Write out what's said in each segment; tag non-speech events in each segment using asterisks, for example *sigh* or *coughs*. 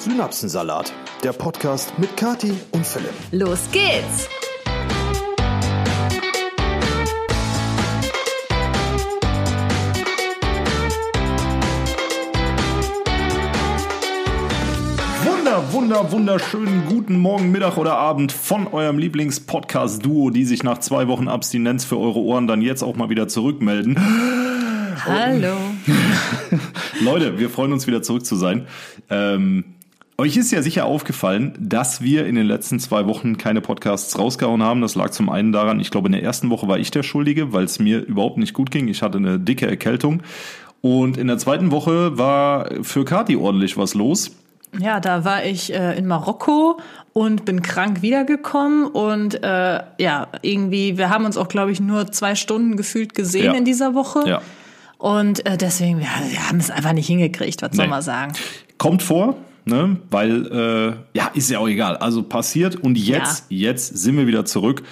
Synapsensalat, der Podcast mit Kati und Philipp. Los geht's! Wunder, wunder, wunderschönen guten Morgen, Mittag oder Abend von eurem Lieblings-Podcast-Duo, die sich nach zwei Wochen Abstinenz für eure Ohren dann jetzt auch mal wieder zurückmelden. Hallo. *laughs* Leute, wir freuen uns wieder zurück zu sein. Ähm, euch ist ja sicher aufgefallen, dass wir in den letzten zwei Wochen keine Podcasts rausgehauen haben. Das lag zum einen daran, ich glaube, in der ersten Woche war ich der Schuldige, weil es mir überhaupt nicht gut ging. Ich hatte eine dicke Erkältung. Und in der zweiten Woche war für Kati ordentlich was los. Ja, da war ich äh, in Marokko und bin krank wiedergekommen und äh, ja, irgendwie, wir haben uns auch, glaube ich, nur zwei Stunden gefühlt gesehen Ja. in dieser Woche. Ja. Und äh, deswegen, wir, wir haben es einfach nicht hingekriegt, was soll Nee. man sagen. Kommt vor, ne? Weil, äh, ja, ist ja auch egal. Also passiert und jetzt, jetzt sind wir wieder zurück.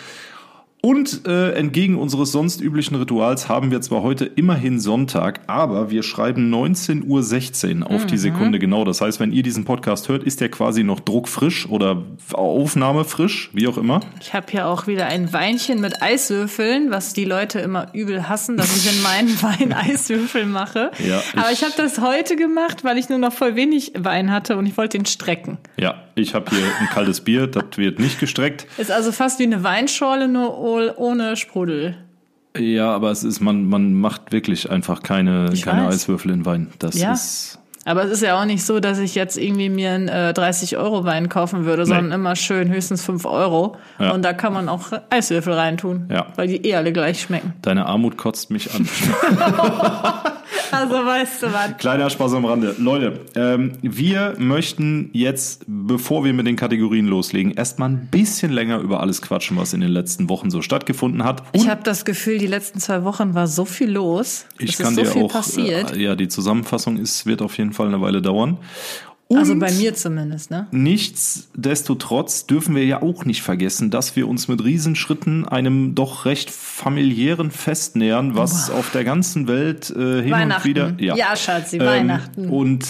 Und äh, entgegen unseres sonst üblichen Rituals haben wir zwar heute immerhin Sonntag, aber wir schreiben 19.16 Uhr auf die Sekunde genau. Das heißt, wenn ihr diesen Podcast hört, ist der quasi noch druckfrisch oder aufnahmefrisch, wie auch immer. Ich habe hier auch wieder ein Weinchen mit Eiswürfeln, was die Leute immer übel hassen, dass ich in meinen *laughs* Wein Eiswürfel mache. Ja, Aber ich- ich habe das heute gemacht, weil ich nur noch voll wenig Wein hatte und ich wollte den strecken. Ja, ich habe hier ein kaltes Bier, das wird nicht gestreckt. Ist also fast wie eine Weinschorle, nur oh- ohne Sprudel. Ja, aber es ist, man, man macht wirklich einfach keine, Ich keine weiß. Eiswürfel in Wein. Das Ja. ist. Aber es ist ja auch nicht so, dass ich jetzt irgendwie mir einen äh, 30-Euro-Wein kaufen würde, sondern immer schön höchstens 5 Euro. Ja. Und da kann man auch Eiswürfel reintun, Ja. weil die eh alle gleich schmecken. Deine Armut kotzt mich an. *laughs* Also weißt du was. Kleiner Spaß am Rande. Leute, ähm, wir möchten jetzt, bevor wir mit den Kategorien loslegen, erstmal ein bisschen länger über alles quatschen, was in den letzten Wochen so stattgefunden hat. Und Ich habe das Gefühl, die letzten zwei Wochen war so viel los. ich es kann ist so dir viel auch, passiert. Äh, ja, die Zusammenfassung ist, wird auf jeden Fall eine Weile dauern. Und also bei mir zumindest, ne? Nichtsdestotrotz dürfen wir ja auch nicht vergessen, dass wir uns mit Riesenschritten einem doch recht familiären Fest nähern, was auf der ganzen Welt äh, hin und Weihnachten. wieder. Ja, Schatzi, Ähm, Weihnachten. Und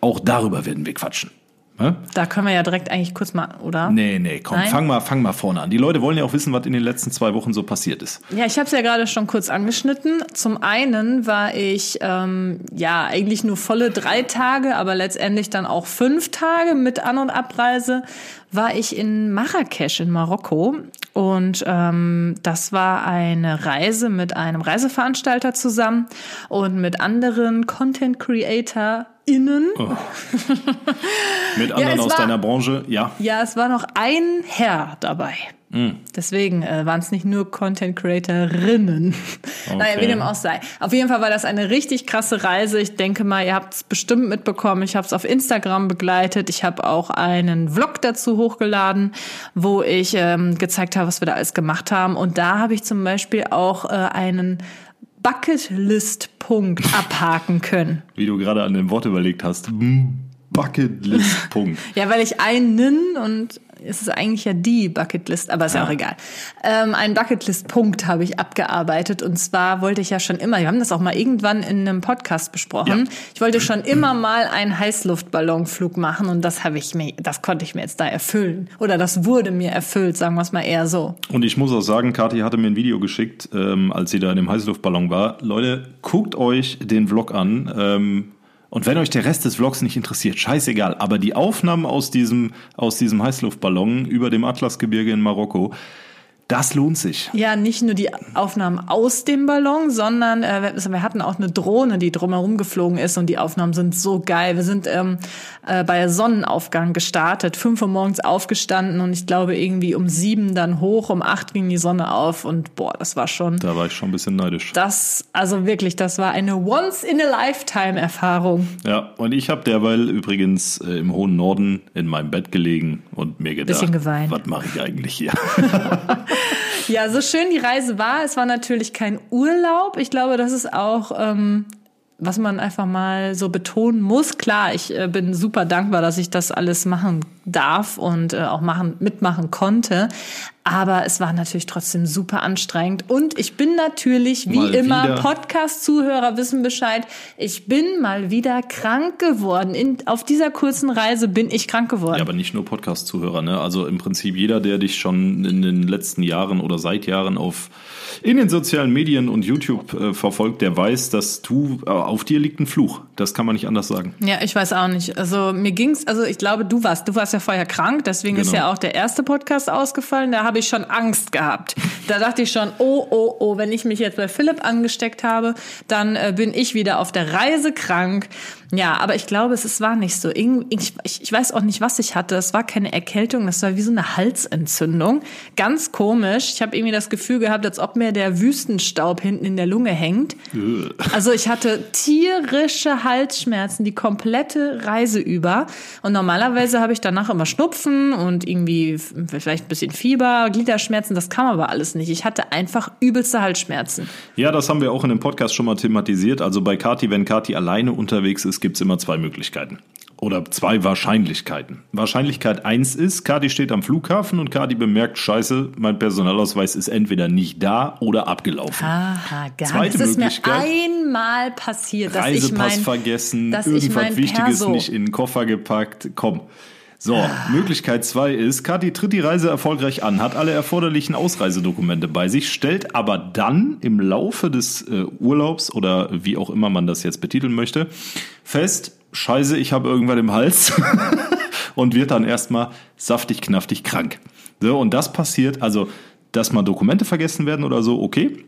auch darüber werden wir quatschen. Ne? Da können wir ja direkt eigentlich kurz mal, oder? Nee, nee, komm, Nein? fang mal, fang mal vorne an. Die Leute wollen ja auch wissen, was in den letzten zwei Wochen so passiert ist. Ja, ich habe es ja gerade schon kurz angeschnitten. Zum einen war ich ähm, ja eigentlich nur volle drei Tage, aber letztendlich dann auch fünf Tage mit An- und Abreise war ich in Marrakesch in Marokko und ähm, das war eine Reise mit einem Reiseveranstalter zusammen und mit anderen Content Creator innen. *laughs* Mit anderen es aus war- deiner Branche, ja. Ja, es war noch ein Herr dabei. Hm. Deswegen äh, waren es nicht nur Content Creatorinnen. Naja, wie dem auch sei. Auf jeden Fall war das eine richtig krasse Reise. Ich denke mal, ihr habt es bestimmt mitbekommen. Ich habe es auf Instagram begleitet. Ich habe auch einen Vlog dazu hochgeladen, wo ich ähm, gezeigt habe, was wir da alles gemacht haben. Und da habe ich zum Beispiel auch äh, einen Bucketlist-Punkt abhaken können. Wie du gerade an dem Wort überlegt hast. Mm, Bucketlist, Punkt. Ja, weil ich einen und es ist eigentlich ja die Bucketlist, aber ist ja, auch egal. Ähm, einen Bucketlist-Punkt habe ich abgearbeitet und zwar wollte ich ja schon immer, wir haben das auch mal irgendwann in einem Podcast besprochen, Ja. ich wollte schon immer mal einen Heißluftballonflug machen und das habe ich mir, das konnte ich mir jetzt da erfüllen oder das wurde mir erfüllt, sagen wir es mal eher so. Und ich muss auch sagen, Kathi hatte mir ein Video geschickt, ähm, als sie da in dem Heißluftballon war. Leute, guckt euch den Vlog an. Ähm, und wenn euch der Rest des Vlogs nicht interessiert, scheißegal. Aber die Aufnahmen aus diesem, aus diesem Heißluftballon über dem Atlasgebirge in Marokko, das lohnt sich. Ja, nicht nur die Aufnahmen aus dem Ballon, sondern äh, wir- hatten auch eine Drohne, die drumherum geflogen ist und die Aufnahmen sind so geil. Wir sind ähm, äh, bei Sonnenaufgang gestartet, fünf Uhr morgens aufgestanden und ich glaube irgendwie um sieben dann hoch, um acht ging die Sonne auf und boah, das war schon Da war ich schon ein bisschen neidisch. das, also wirklich, das war eine Once-in-a-Lifetime-Erfahrung. Ja, und ich habe derweil übrigens äh, im hohen Norden in meinem Bett gelegen und mir gedacht, Bisschen geweint. was mache ich eigentlich hier? *laughs* *laughs* *laughs* Ja, so schön die Reise war, es war natürlich kein Urlaub. Ich glaube, das ist auch ähm, was man einfach mal so betonen muss. Klar, ich äh, bin super dankbar, dass ich das alles machen darf und äh, auch machen, mitmachen konnte. Aber es war natürlich trotzdem super anstrengend. Und ich bin natürlich, wie Mal immer. Podcast-Zuhörer wissen Bescheid, ich bin mal wieder krank geworden. In, auf dieser kurzen Reise bin ich krank geworden. Ja, aber nicht nur Podcast-Zuhörer, ne? Also im Prinzip jeder, der dich schon in den letzten Jahren oder seit Jahren auf in den sozialen Medien und YouTube äh, verfolgt, der weiß, dass du äh, auf dir liegt ein Fluch. Das kann man nicht anders sagen. Ja, ich weiß auch nicht. Also mir ging's, also ich glaube, du warst, du warst ja vorher krank, deswegen ist Genau. ja auch der erste Podcast ausgefallen. Da habe ich schon Angst gehabt. Da dachte ich schon, oh, oh, oh, wenn ich mich jetzt bei Philipp angesteckt habe, dann äh, bin ich wieder auf der Reise krank. Ja, aber ich glaube, es, es war nicht so. Ich, ich, ich weiß auch nicht, was ich hatte. Es war keine Erkältung, das war wie so eine Halsentzündung. Ganz komisch. Ich habe irgendwie das Gefühl gehabt, als ob mir der Wüstenstaub hinten in der Lunge hängt. Also ich hatte tierische Halsschmerzen die komplette Reise über. Und normalerweise habe ich danach immer Schnupfen und irgendwie vielleicht ein bisschen Fieber, Gliederschmerzen. Das kam aber alles nicht. Ich hatte einfach übelste Halsschmerzen. Ja, das haben wir auch in dem Podcast schon mal thematisiert. Also bei Kati, wenn Kati alleine unterwegs ist, gibt's immer zwei Möglichkeiten. Oder zwei Wahrscheinlichkeiten. Wahrscheinlichkeit eins ist, Kati steht am Flughafen und Kati bemerkt, scheiße, mein Personalausweis ist entweder nicht da oder abgelaufen. Aha, gar Zweite. Das ist mir einmal passiert, dass ich Reisepass mein, vergessen, dass ich irgendwas mein Wichtiges nicht in den Koffer gepackt. Komm. So. Möglichkeit zwei ist, Kathi tritt die Reise erfolgreich an, hat alle erforderlichen Ausreisedokumente bei sich, stellt aber dann im Laufe des äh, Urlaubs oder wie auch immer man das jetzt betiteln möchte, fest, scheiße, ich habe irgendwann im Hals *laughs* und wird dann erstmal saftig, knaftig krank. So, und das passiert, also, dass mal Dokumente vergessen werden oder so, okay.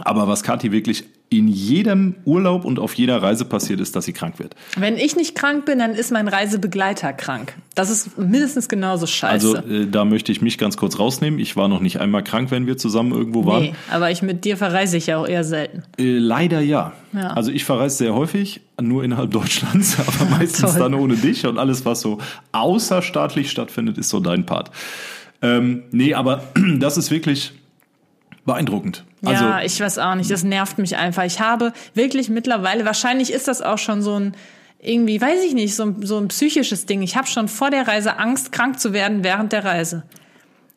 Aber was Kathi wirklich in jedem Urlaub und auf jeder Reise passiert ist, dass sie krank wird. Wenn ich nicht krank bin, dann ist mein Reisebegleiter krank. Das ist mindestens genauso scheiße. Also äh, da möchte ich mich ganz kurz rausnehmen. Ich war noch nicht einmal krank, wenn wir zusammen irgendwo waren. nee, aber ich mit dir verreise ich ja auch eher selten. Äh, leider ja. Ja. Also ich verreise sehr häufig, nur innerhalb *laughs* Deutschlands, aber meistens dann ohne dich und alles, was so außerstaatlich stattfindet, ist so dein Part. Ähm, nee, aber *clears throat* das ist wirklich beeindruckend. Also ja, ich weiß auch nicht. Das nervt mich einfach. Ich habe wirklich mittlerweile, wahrscheinlich ist das auch schon so ein, irgendwie, weiß ich nicht, so, ein- so ein psychisches Ding. Ich habe schon vor der Reise Angst, krank zu werden während der Reise.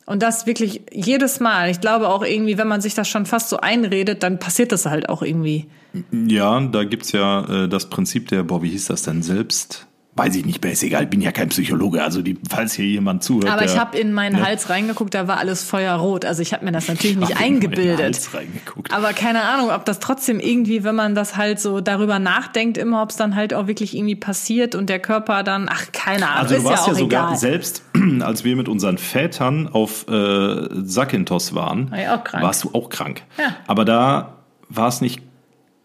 Und das wirklich jedes Mal. Ich glaube auch irgendwie, wenn man sich das schon fast so einredet, dann passiert das halt auch irgendwie. Ja, da gibt's ja äh, das Prinzip der, boah, wie hieß das denn selbst? Weiß ich nicht ist egal, bin ja kein Psychologe, also die, falls hier jemand zuhört. Aber ich habe in meinen ne? Hals reingeguckt, da war alles feuerrot. Also ich habe mir das natürlich nicht meinen eingebildet. Hals reingeguckt. Aber keine Ahnung, ob das trotzdem irgendwie, wenn man das halt so darüber nachdenkt, immer, ob es dann halt auch wirklich irgendwie passiert und der Körper dann, ach, keine Ahnung, Also ist du warst ja ja, sogar egal. selbst, *clears throat* als wir mit unseren Vätern auf äh, Sakynthos waren, War ich auch krank. warst du auch krank. Ja. Aber da war es nicht,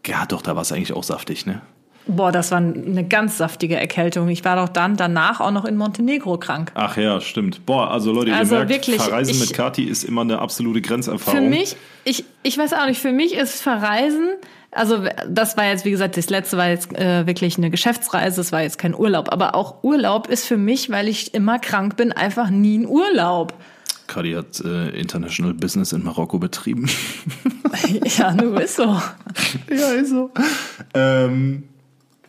ja doch, da war es eigentlich auch saftig, ne? Boah, das war eine ganz saftige Erkältung. Ich war doch dann danach auch noch in Montenegro krank. Ach ja, stimmt. Boah, also Leute, Also ihr merkt, wirklich, Verreisen ich- mit Kati ist immer eine absolute Für Grenzerfahrung. mich, ich, ich weiß auch nicht, für mich ist Verreisen, also das war jetzt, wie gesagt, das letzte war jetzt äh, wirklich eine Geschäftsreise, das war jetzt kein Urlaub, aber auch Urlaub ist für mich, weil ich immer krank bin, einfach nie ein Urlaub. Kati hat äh, International Business in Marokko betrieben. *laughs* ja, nur ist so. ja, ist so. Ähm,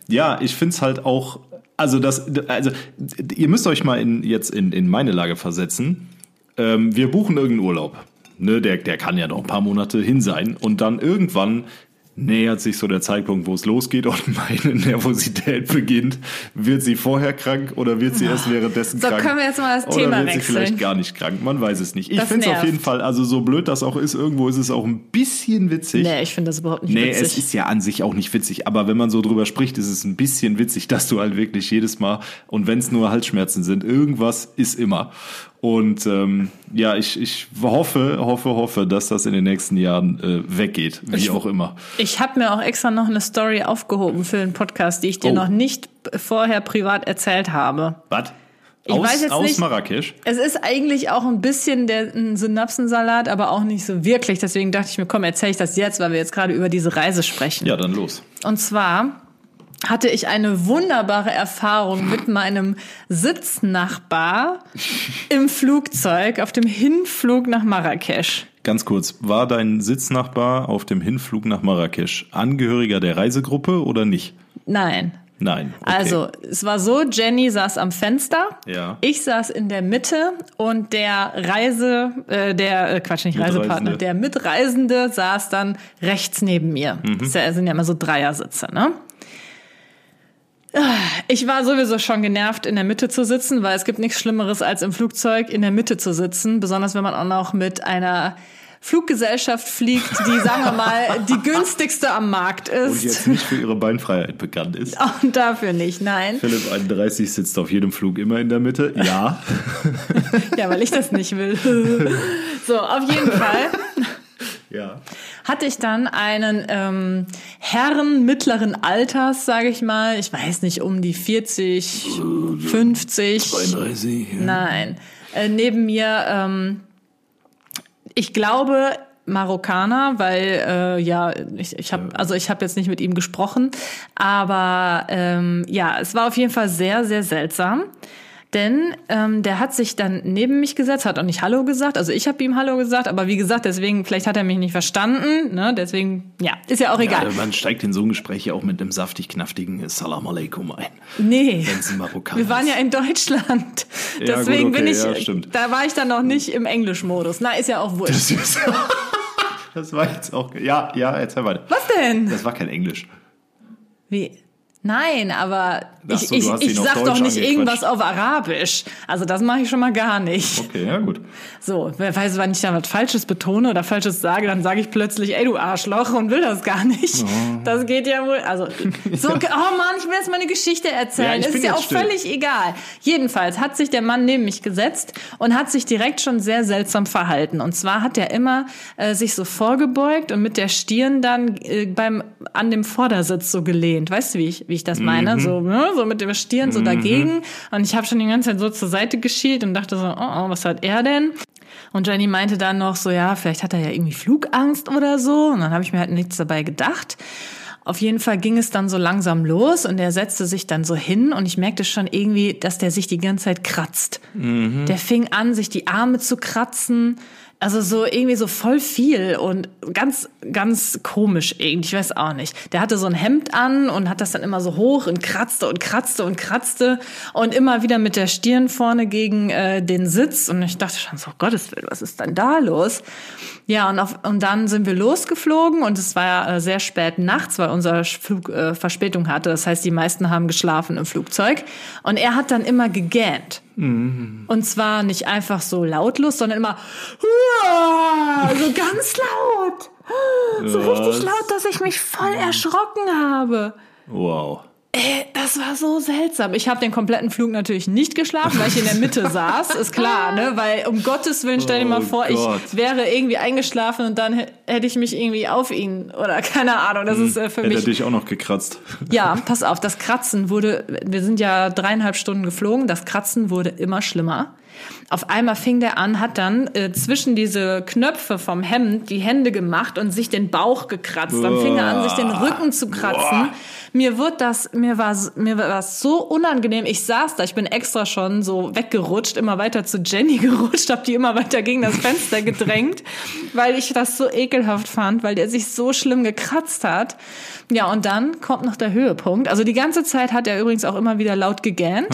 ja, ich find's halt auch, also das, also ihr müsst euch mal in, jetzt in, in meine Lage versetzen. Ähm, wir buchen irgendeinen Urlaub. Ne, der, der kann ja noch ein paar Monate hin sein. Und dann irgendwann nähert sich so der Zeitpunkt, wo es losgeht und *laughs* meine Nervosität beginnt. Wird sie vorher krank oder wird sie erst währenddessen So, krank? können wir jetzt mal das oder Thema wird sie vielleicht gar nicht krank? Man weiß es nicht. Ich finde es auf jeden Fall, also so blöd das auch ist, irgendwo ist es auch ein bisschen witzig. Nee, ich finde das überhaupt nicht Nee, witzig. es ist ja an sich auch nicht witzig, aber wenn man so drüber spricht, ist es ein bisschen witzig, *laughs* dass du halt wirklich jedes Mal, und wenn es nur Halsschmerzen sind, irgendwas ist immer. Und ähm, ja, ich, ich hoffe, hoffe, hoffe, dass das in den nächsten Jahren äh, weggeht, wie Ich- auch immer. Ich habe mir auch extra noch eine Story aufgehoben für den Podcast, die ich dir Oh. noch nicht vorher privat erzählt habe. Was? Ich Aus, weiß jetzt aus nicht- Marrakesch? Es ist eigentlich auch ein bisschen der ein Synapsensalat, aber auch nicht so wirklich. Deswegen dachte ich mir, komm, erzähle ich das jetzt, weil wir jetzt gerade über diese Reise sprechen. Ja, dann los. Und zwar hatte ich eine wunderbare Erfahrung mit meinem Sitznachbar im Flugzeug auf dem Hinflug nach Marrakesch. Ganz kurz, war dein Sitznachbar auf dem Hinflug nach Marrakesch Angehöriger der Reisegruppe oder nicht? Nein. Nein. Okay. Also, es war so, Jenny saß am Fenster, Ja. ich saß in der Mitte und der Reise, äh, der, äh, Quatsch, nicht. Reisepartner, der Mitreisende saß dann rechts neben mir. Mhm. Das sind ja immer so Dreiersitze, ne? Ich war sowieso schon genervt, in der Mitte zu sitzen, weil es gibt nichts Schlimmeres, als im Flugzeug in der Mitte zu sitzen, besonders wenn man auch noch mit einer Fluggesellschaft fliegt, die, *laughs* sagen wir mal, die günstigste am Markt Und ist. jetzt nicht für ihre Beinfreiheit bekannt ist. *laughs* Und dafür nicht, nein. Philipp 31 sitzt auf jedem Flug immer in der Mitte. Ja. *laughs* Ja, weil ich das nicht will. So, auf jeden Fall ja. Hatte ich dann einen ähm, Herren mittleren Alters, sage ich mal. Ich weiß nicht, um die 40, 50. 31. Ja. Nein. Äh, neben mir, ähm, ich glaube, Marokkaner, weil äh, ja, ich, ich habe also ich habe jetzt nicht mit ihm gesprochen, aber ähm, ja, es war auf jeden Fall sehr sehr seltsam. Denn ähm, der hat sich dann neben mich gesetzt, hat auch nicht Hallo gesagt. Also ich habe ihm Hallo gesagt, aber wie gesagt, deswegen, vielleicht hat er mich nicht verstanden. Ne? Deswegen, ja, ist ja auch egal. Ja, man steigt in so ein Gespräch ja auch mit einem saftig-knaftigen Salam Aleikum ein. nee. Wir waren ja in Deutschland. Ja, *laughs* gut, Deswegen okay, bin ich, ja, da war ich dann noch nicht im Englischmodus. Na, ist ja auch wurscht. Das, ist, *laughs* das war jetzt auch. Ja, ja, erzähl weiter. Was denn? Das war kein Englisch. Wie? Nein, aber ich, so, ich, ich sag Deutsch doch nicht irgendwas auf Arabisch. Also das mache ich schon mal gar nicht. Okay, ja, gut. So, wer weiß, wenn ich da was Falsches betone oder Falsches sage, dann sage ich plötzlich, ey du Arschloch und will das gar nicht. Oh. Das geht ja wohl. Also, *laughs* so, oh Mann, ich will jetzt mal eine Geschichte Ja, erzählen. bin ist ja auch still. völlig egal. Jedenfalls hat sich der Mann neben mich gesetzt und hat sich direkt schon sehr seltsam verhalten. Und zwar hat er immer äh, sich so vorgebeugt und mit der Stirn dann äh, beim an dem Vordersitz so gelehnt. Weißt du, wie ich, wie ich das meine? So, ne? so mit der Stirn so dagegen. Und ich habe schon die ganze Zeit so zur Seite geschielt und dachte so, oh, oh, was hat er denn? Und Jenny meinte dann noch so, ja, vielleicht hat er ja irgendwie Flugangst oder so. Und dann habe ich mir halt nichts dabei gedacht. Auf jeden Fall ging es dann so langsam los und er setzte sich dann so hin und ich merkte schon irgendwie, dass der sich die ganze Zeit kratzt. Der fing an, sich die Arme zu kratzen. Also so irgendwie so voll viel und ganz, ganz komisch irgendwie. Ich weiß auch nicht. Der hatte so ein Hemd an und hat das dann immer so hoch und kratzte und kratzte und kratzte und immer wieder mit der Stirn vorne gegen äh, den Sitz. Und ich dachte schon so, oh Gottes Willen, was ist denn da los? Ja, und, auf, und dann sind wir losgeflogen und es war äh, sehr spät nachts, weil unser Flug äh, Verspätung hatte. Das heißt, die meisten haben geschlafen im Flugzeug. Und er hat dann immer gegähnt. Und zwar nicht einfach so lautlos, sondern immer so ganz laut. So richtig laut, dass ich mich voll erschrocken habe. Wow. Ey, das war so seltsam. Ich habe den kompletten Flug natürlich nicht geschlafen, weil ich in der Mitte *laughs* saß, ist klar, ne? Weil um Gottes Willen, stell dir mal Oh vor, Gott. ich wäre irgendwie eingeschlafen und dann hä- hätte ich mich irgendwie auf ihn oder *laughs* keine Ahnung. Das ist äh, für Hätte er mich. dich auch noch gekratzt. *laughs* Ja, pass auf, das Kratzen wurde, wir sind ja dreieinhalb Stunden geflogen, das Kratzen wurde immer schlimmer. Auf einmal fing der an, hat dann äh, zwischen diese Knöpfe vom Hemd die Hände gemacht und sich den Bauch gekratzt. Dann fing er an, sich den Rücken zu kratzen. Mir wird das, mir war, mir war das so unangenehm. Ich saß da, ich bin extra schon so weggerutscht, immer weiter zu Jenny *laughs* gerutscht, hab die immer weiter gegen das Fenster gedrängt, *laughs* weil ich das so ekelhaft fand, weil der sich so schlimm gekratzt hat. Ja, und dann kommt noch der Höhepunkt. Also die ganze Zeit hat er übrigens auch immer wieder laut gegähnt.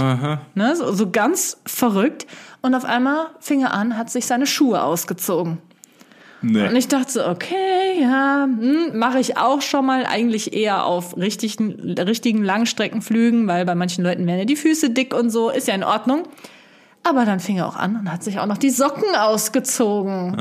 Ne, so, so ganz verrückt. Und auf einmal fing er an, hat sich seine Schuhe ausgezogen. Und Nee. ich dachte so, okay, ja, hm, mache ich auch schon mal eigentlich eher auf richtigen, richtigen Langstreckenflügen, weil bei manchen Leuten werden ja die Füße dick und so, ist ja in Ordnung. Aber dann fing er auch an und hat sich auch noch die Socken ausgezogen.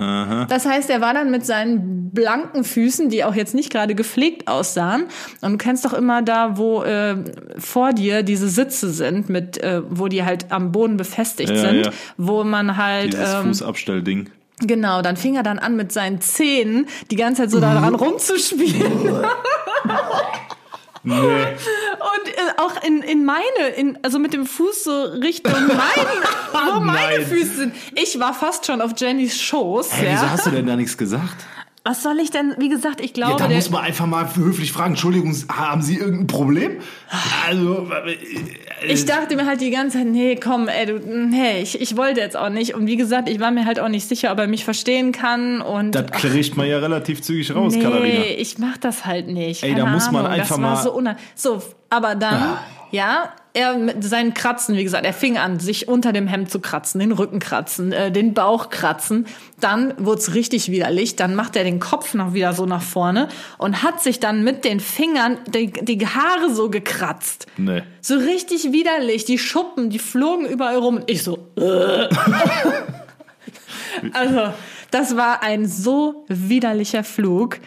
Das heißt, er war dann mit seinen blanken Füßen, die auch jetzt nicht gerade gepflegt aussahen. Und du kennst doch immer da, wo äh, vor dir diese Sitze sind, mit, äh, wo die halt am Boden befestigt Ja, sind, ja. wo man halt Dieses ähm, Fußabstellding. Genau, dann fing er dann an mit seinen Zähnen die ganze Zeit so daran *laughs* rumzuspielen. *laughs* Nee. Und äh, auch in, in meine, in, also mit dem Fuß so Richtung *laughs* mein, wo meine Nein. Füße sind. Ich war fast schon auf Jennys Schoß. Hä, ja. wieso hast du denn da nichts gesagt? Was soll ich denn, wie gesagt, ich Ja, glaube, da der, muss man einfach mal höflich fragen, Entschuldigung, haben Sie irgendein Problem? Also, äh, ich dachte mir halt die ganze Zeit, nee, komm, ey, du, nee, ich, ich wollte jetzt auch nicht. Und wie gesagt, ich war mir halt auch nicht sicher, ob er mich verstehen kann und das kriegt man ja relativ zügig raus, nee, Katharina. ich mach das halt nicht. Ey, Keine da muss man Ahnung, einfach das war mal- so, so, aber dann Ja, er mit seinen Kratzen, wie gesagt, er fing an, sich unter dem Hemd zu kratzen, den Rücken kratzen, äh, den Bauch kratzen. Dann wurde es richtig widerlich. Dann macht er den Kopf noch wieder so nach vorne und hat sich dann mit den Fingern die, die Haare so gekratzt. Nee. So richtig widerlich. Die Schuppen, die flogen überall rum. Und ich so. Äh. *laughs* also, das war ein so widerlicher Flug.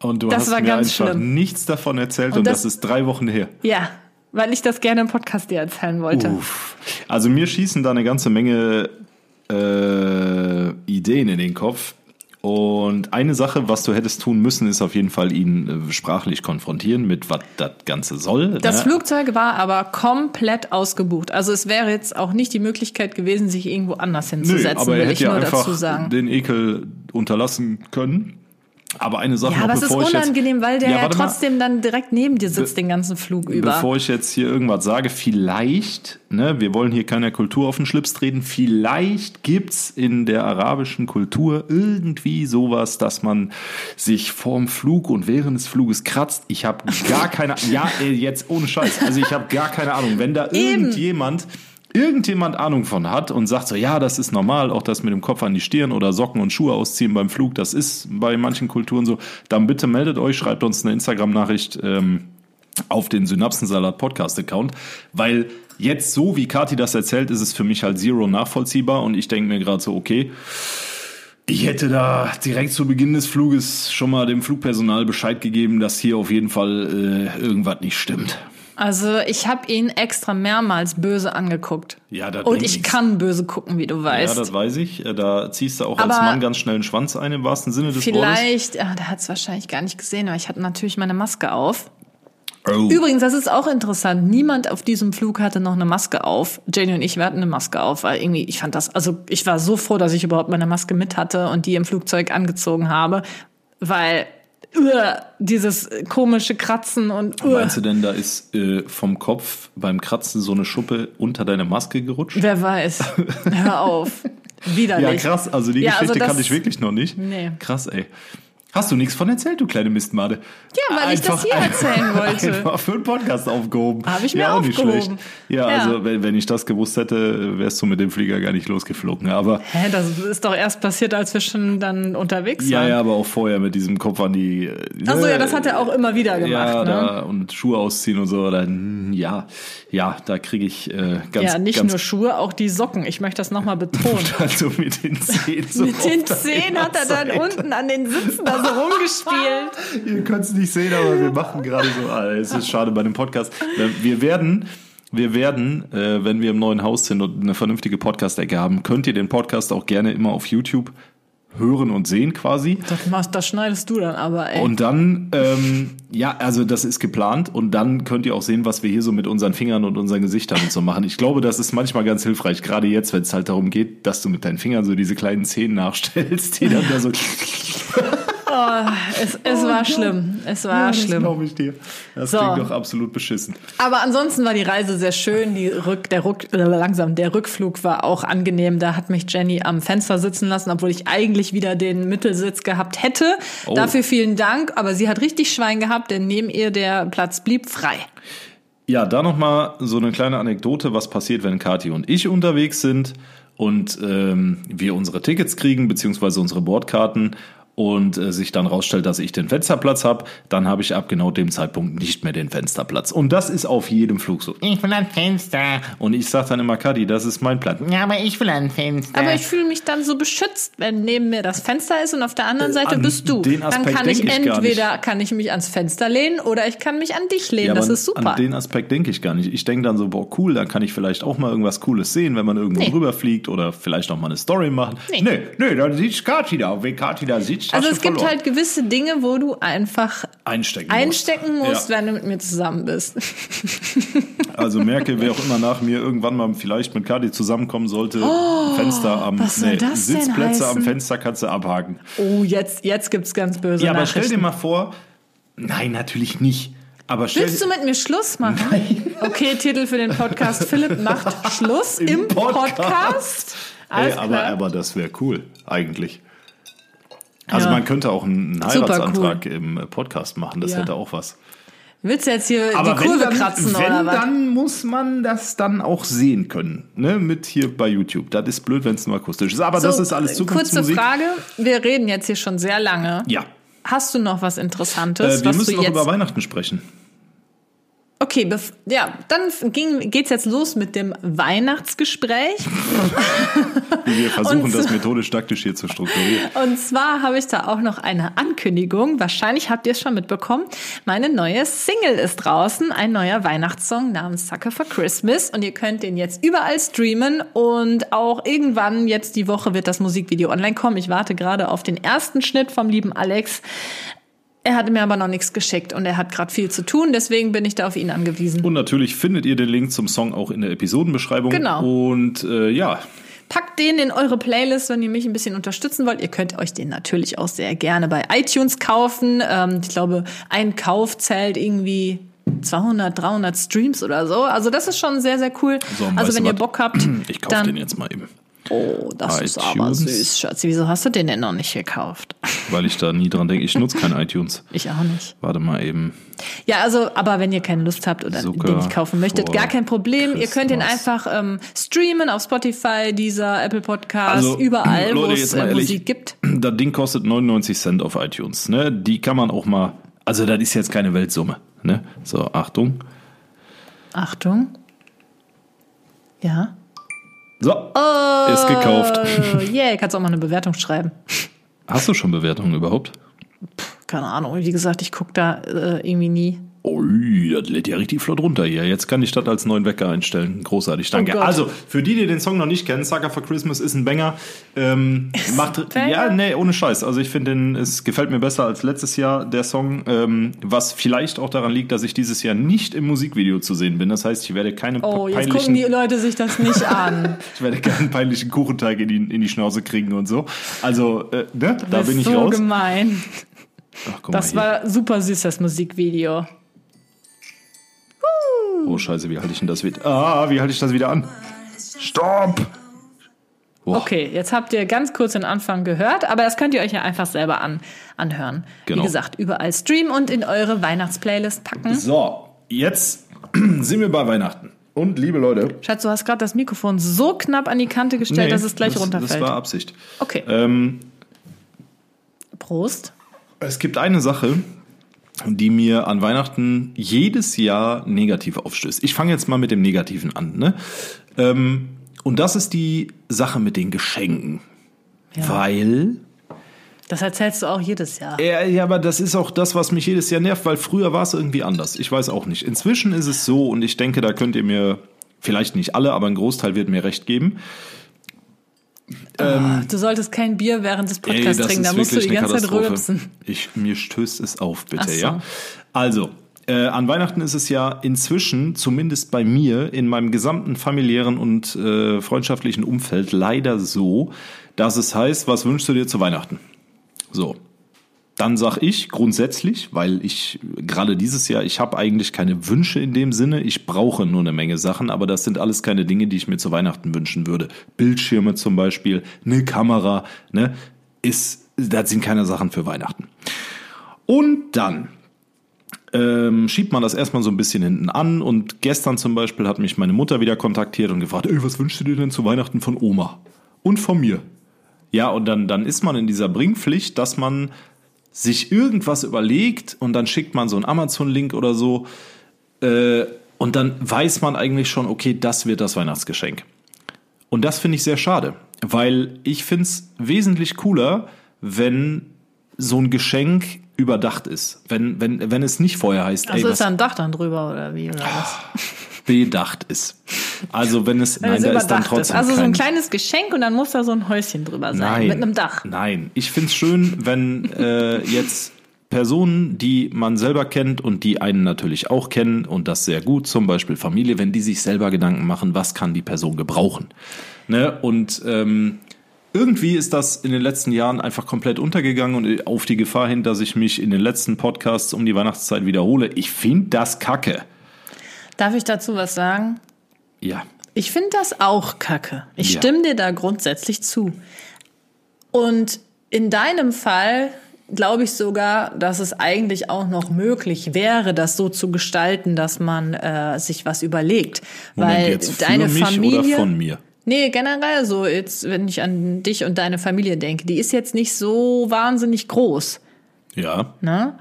Und du Das hast war mir ganz einfach schlimm. nichts davon erzählt und, Und das, das- ist drei Wochen her. Ja, weil ich das gerne im Podcast dir erzählen wollte. Uff. Also mir schießen da eine ganze Menge äh, Ideen in den Kopf. Und eine Sache, was du hättest tun müssen, ist auf jeden Fall ihn äh, sprachlich konfrontieren mit, was das Ganze soll. Das ne? Flugzeug war aber komplett ausgebucht. Also es wäre jetzt auch nicht die Möglichkeit gewesen, sich irgendwo anders Nö, hinzusetzen, aber er will hätte ich ja nur einfach dazu sagen. den Ekel unterlassen können. Aber eine Sache Ja, noch, aber es ist bevor ich jetzt, unangenehm, weil der ja, mal. trotzdem dann direkt neben dir sitzt den ganzen Flug über. Bevor ich jetzt hier irgendwas sage, vielleicht, ne, wir wollen hier keiner Kultur auf den Schlips treten, vielleicht gibt's in der arabischen Kultur irgendwie sowas, dass man sich vorm Flug und während des Fluges kratzt. Ich habe gar keine, *laughs* ja, ey, jetzt ohne Scheiß, also ich habe gar keine Ahnung. Wenn da Eben. irgendjemand irgendjemand Ahnung von hat und sagt so, ja, das ist normal, auch das mit dem Kopf an die Stirn oder Socken und Schuhe ausziehen beim Flug, das ist bei manchen Kulturen so, dann bitte meldet euch, schreibt uns eine Instagram-Nachricht ähm, auf den Synapsensalat Podcast Account, weil jetzt so wie Kati das erzählt, ist es für mich halt zero nachvollziehbar und ich denke mir gerade so, okay, ich hätte da direkt zu Beginn des Fluges schon mal dem Flugpersonal Bescheid gegeben, dass hier auf jeden Fall äh, irgendwas nicht stimmt. Also ich habe ihn extra mehrmals böse angeguckt. Ja, das Und ich kann böse gucken, wie du Ja, weißt. das weiß ich. Äh, Da ziehst du auch als Aber Mann ganz schnell einen Schwanz ein, im wahrsten Sinne des Wortes. Vielleicht, ah, der hat es wahrscheinlich gar nicht gesehen, aber ich hatte natürlich meine Maske auf. Oh. Übrigens, das ist auch interessant. Niemand auf diesem Flug hatte noch eine Maske auf. Jenny und ich, wir hatten eine Maske auf, weil irgendwie, ich fand das, also ich war so froh, dass ich überhaupt meine Maske mit hatte und die im Flugzeug angezogen habe, weil dieses komische Kratzen und uah, Meinst du denn, da ist äh, vom Kopf beim Kratzen so eine Schuppe unter deine Maske gerutscht? wer weiß. Hör auf. *laughs* Widerlich. Ja, krass. Also die Ja, also Geschichte das- kannte ich wirklich noch nicht. Nee. Krass, ey. Hast du nichts von erzählt, du kleine Mistmade? Ja, weil ich das hier erzählen wollte. *laughs* Einfach für einen Podcast aufgehoben. Hab ich mir ja, auch nicht schlecht. Ja, Ja. also wenn, wenn ich das gewusst hätte, wärst du mit dem Flieger gar nicht losgeflogen. Aber Hä, das ist doch erst passiert, als wir schon dann unterwegs ja, waren. ja, aber auch vorher mit diesem Kopf an die. Ach so, ja, das hat er auch immer wieder gemacht. ja, ne? da, und Schuhe ausziehen und so. Dann, ja, ja, da kriege ich äh, ganz, ja, nicht ganz nur Schuhe, auch die Socken. Ich möchte das nochmal *laughs* betonen. also mit den Zehen *laughs* so Mit den Zehen hat er dann Seite. unten an den Sitzen da so rumgespielt. *laughs* Ihr könnt es nicht sehen, aber wir machen gerade so. Ah, es ist schade bei dem Podcast. Wir werden, wir werden, äh, wenn wir im neuen Haus sind und eine vernünftige Podcast-Ecke haben, könnt ihr den Podcast auch gerne immer auf YouTube hören und sehen quasi. Das, machst, das schneidest du dann aber, ey. Und dann, ähm, ja, also das ist geplant und dann könnt ihr auch sehen, was wir hier so mit unseren Fingern und unseren Gesichtern und so machen. Ich glaube, das ist manchmal ganz hilfreich, gerade jetzt, wenn es halt darum geht, dass du mit deinen Fingern so diese kleinen Zähne nachstellst, die dann da so. *laughs* oh, es, es war schlimm. Es war das schlimm. glaube ich dir. Das So. klingt doch absolut beschissen. Aber ansonsten war die Reise sehr schön. Die Rück, der Rück, äh, langsam, der Rückflug war auch angenehm. Da hat mich Jenny am Fenster sitzen lassen, obwohl ich eigentlich wieder den Mittelsitz gehabt hätte. Oh. Dafür vielen Dank. Aber sie hat richtig Schwein gehabt, denn neben ihr der Platz blieb frei. Ja, da nochmal so eine kleine Anekdote, was passiert, wenn Kathi und ich unterwegs sind und ähm, wir unsere Tickets kriegen, beziehungsweise unsere Bordkarten und äh, sich dann rausstellt, dass ich den Fensterplatz habe, dann habe ich ab genau dem Zeitpunkt nicht mehr den Fensterplatz. Und das ist auf jedem Flug so. Ich will ein Fenster. Und ich sage dann immer, Kathi, das ist mein Platz. Ja, aber ich will ein Fenster. Aber ich fühle mich dann so beschützt, wenn neben mir das Fenster ist und auf der anderen Seite an bist du. den Dann Aspekt kann ich ich entweder kann ich mich ans Fenster lehnen oder ich kann mich an dich lehnen. das aber ist super. An den Aspekt denke ich gar nicht. Ich denke dann so, boah, cool, dann kann ich vielleicht auch mal irgendwas Cooles sehen, wenn man irgendwo Nee. drüber fliegt oder vielleicht auch mal eine Story machen. Nee. nee, nee dann sitzt Kathi da. Wenn Kathi da sitzt, also hast es gibt verloren. halt gewisse Dinge, wo du einfach einstecken, einstecken musst, Ja. wenn du mit mir zusammen bist. *laughs* Also merke, wer auch immer nach mir irgendwann mal vielleicht mit Kadi zusammenkommen sollte, Fenster am Oh, soll das denn Sitzplätze am? Fenster kannst du abhaken. Oh, jetzt, jetzt gibt's ganz böse Ja, aber stell dir mal vor, nein, natürlich nicht. Aber stell Willst du mit mir Schluss machen? Okay, Titel für den Podcast. Philipp macht *laughs* Schluss im, Im Podcast. Podcast. Ey, aber, aber das wäre cool, eigentlich. Also Ja. man könnte auch einen Heiratsantrag im Podcast machen, das Ja. hätte auch was. Willst du jetzt hier Aber die Kurve dann, kratzen wenn oder was? dann muss man das dann auch sehen können, ne? Mit hier bei YouTube. Das ist blöd, wenn es nur akustisch ist. Aber das So, ist alles Kurze Zukunftsmusik. Frage. Wir reden jetzt hier schon sehr lange. Ja, Hast du noch was Interessantes, äh, wir was müssen du noch jetzt über Weihnachten sprechen. Okay, ja, dann ging, geht's jetzt los mit dem Weihnachtsgespräch. Wir versuchen das methodisch taktisch hier zu strukturieren. Und zwar habe ich da auch noch eine Ankündigung. Wahrscheinlich habt ihr es schon mitbekommen. Meine neue Single ist draußen. Ein neuer Weihnachtssong namens Sucker for Christmas. Und ihr könnt den jetzt überall streamen. Und auch irgendwann jetzt die Woche wird das Musikvideo online kommen. Ich warte gerade auf den ersten Schnitt vom lieben Alex. Er hatte mir aber noch nichts geschickt und er hat gerade viel zu tun. Deswegen bin ich da auf ihn angewiesen. Und natürlich findet ihr den Link zum Song auch in der Episodenbeschreibung. Genau. Und äh, ja, Packt den in eure Playlist, wenn ihr mich ein bisschen unterstützen wollt. Ihr könnt euch den natürlich auch sehr gerne bei iTunes kaufen. Ähm, ich glaube, ein Kauf zählt irgendwie 200, 300 Streams oder so. Also das ist schon sehr, sehr cool. So, also wenn ihr? Bock habt, ich kaufe den jetzt mal eben. Oh, das ist aber iTunes. süß, Schatz. Wieso hast du den denn noch nicht gekauft? Weil ich da nie dran denke. Ich nutze kein iTunes. Ich auch nicht. Warte mal eben. Ja, also, aber wenn ihr keine Lust habt oder Zucker den nicht kaufen möchtet, gar kein Problem. Ihr könnt den Christmas. einfach ähm, streamen auf Spotify, dieser Apple Podcast, Also, *clears throat* überall, wo es äh. Musik gibt. *clears throat* Das Ding kostet 99 Cent auf iTunes. Ne? Die kann man auch mal. Also, das ist jetzt keine Weltsumme. Ne? So, Achtung. Achtung. Ja. So, ist gekauft. Oh, *laughs* yeah, kannst auch mal eine Bewertung schreiben. Hast du schon Bewertungen überhaupt? Keine Ahnung, wie gesagt, ich gucke da äh, irgendwie nie. Ui, das lädt ja richtig flott runter hier. Jetzt kann ich das als neuen Wecker einstellen. Großartig, danke. Oh also, für die, die den Song noch nicht kennen, Sucker for Christmas ist ein Banger. Ähm, macht, Banger? ja, nee, ohne Scheiß. Also, ich finde, den- es gefällt mir besser als letztes Jahr, der Song. Ähm, was vielleicht auch daran liegt, dass ich dieses Jahr nicht im Musikvideo zu sehen bin. Das heißt, ich werde keine Oh, jetzt gucken die Leute sich das nicht *laughs* an. ich werde keinen peinlichen Kuchenteig in die, in die Schnauze kriegen und so. Also, äh, ne, da bin ich so raus. gemein. Ach, Das war super süß, das Musikvideo. Oh, scheiße, wie halte ich denn das wieder? Ah, wie halte ich das wieder an? Stopp! Boah. Okay, jetzt habt ihr ganz kurz den Anfang gehört, aber das könnt ihr euch ja einfach selber an, anhören. Genau. Wie gesagt, überall streamen und in eure Weihnachtsplaylist packen. So, jetzt *clears throat* sind wir bei Weihnachten. Und liebe Leute, Schatz, du hast gerade das Mikrofon so knapp an die Kante gestellt, dass es gleich das, runterfällt. Das war Absicht. okay, Ähm, Prost. es gibt eine Sache, die mir an Weihnachten jedes Jahr negativ aufstößt. Ich fange jetzt mal mit dem Negativen an. Ne? Ähm, und das ist die Sache mit den Geschenken. Ja. Weil Das erzählst du auch jedes Jahr. Ja, ja, aber das ist auch das, was mich jedes Jahr nervt, weil früher war es irgendwie anders. Ich weiß auch nicht. Inzwischen ist es so und ich denke, da könnt ihr mir, vielleicht nicht alle, aber ein Großteil wird mir recht geben. Du solltest kein Bier während des Podcasts trinken, da musst du die ganze Zeit rülpsen. Ich, mir stößt es auf, bitte, so. ja. Also, äh, an Weihnachten ist es ja inzwischen, zumindest bei mir, in meinem gesamten familiären und äh, freundschaftlichen Umfeld leider so, dass es heißt, was wünschst du dir zu Weihnachten? So. Dann sag ich grundsätzlich, weil ich gerade dieses Jahr, ich habe eigentlich keine Wünsche in dem Sinne, ich brauche nur eine Menge Sachen, aber das sind alles keine Dinge, die ich mir zu Weihnachten wünschen würde. Bildschirme zum Beispiel, eine Kamera, ne, ist, das sind keine Sachen für Weihnachten. Und dann ähm, schiebt man das erstmal so ein bisschen hinten an und gestern zum Beispiel hat mich meine Mutter wieder kontaktiert und gefragt, ey, was wünschst du dir denn zu Weihnachten von Oma? Und von mir. Ja, und dann, dann ist man in dieser Bringpflicht, dass man sich irgendwas überlegt und dann schickt man so einen Amazon-Link oder so äh, und dann weiß man eigentlich schon, okay, das wird das Weihnachtsgeschenk. Und das finde ich sehr schade, weil ich finde es wesentlich cooler, wenn so ein Geschenk überdacht ist. Wenn, wenn, wenn es nicht vorher heißt, Also ey, ist da ein Dach dann drüber oder wie oder was? Bedacht ist. Also wenn es, Wenn nein, es da ist dann überdacht ist. trotzdem Also so ein kleines Geschenk und dann muss da so ein Häuschen drüber sein Nein. mit einem Dach. Nein, ich find's schön, wenn *laughs* äh, jetzt Personen, die man selber kennt und die einen natürlich auch kennen und das sehr gut, zum Beispiel Familie, wenn die sich selber Gedanken machen, was kann die Person gebrauchen. Ne? Und ähm, irgendwie ist das in den letzten Jahren einfach komplett untergegangen und auf die Gefahr hin, dass ich mich in den letzten Podcasts um die Weihnachtszeit wiederhole. Ich finde das kacke. Darf ich dazu was sagen? Ja. Ich finde das auch kacke. Ich Ja. stimme dir da grundsätzlich zu. Und in deinem Fall glaube ich sogar, dass es eigentlich auch noch möglich wäre, das so zu gestalten, dass man äh, sich was überlegt. Moment, Weil jetzt für deine mich Familie. oder von mir? Nee, generell so, jetzt, wenn ich an dich und deine Familie denke, die ist jetzt nicht so wahnsinnig groß. Ja. Ne?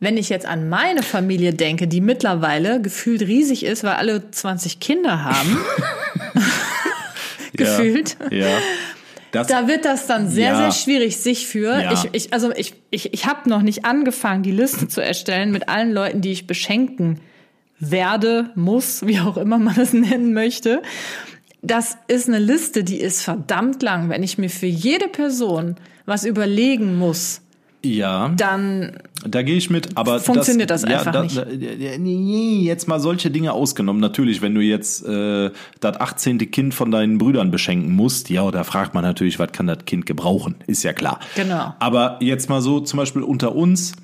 Wenn ich jetzt an meine Familie denke, die mittlerweile gefühlt riesig ist, weil alle 20 Kinder haben, *laughs* gefühlt, Ja. ja. Das, da wird das dann sehr, Ja. sehr schwierig, sich für. Ja. Ich, ich, also ich, ich, ich habe noch nicht angefangen, die Liste zu erstellen mit allen Leuten, die ich beschenken werde, muss, wie auch immer man es *laughs* nennen möchte. Das ist eine Liste, die ist verdammt lang. Wenn ich mir für jede Person was überlegen muss, ja. dann Da gehe ich mit, aber Funktioniert das einfach da, nicht. Da, ja, nee, jetzt mal solche Dinge ausgenommen. Natürlich, wenn du jetzt äh, das 18. Kind von deinen Brüdern beschenken musst, ja, da fragt man natürlich, was kann das Kind gebrauchen? Ist ja klar. Genau. Aber jetzt mal so, zum Beispiel unter uns,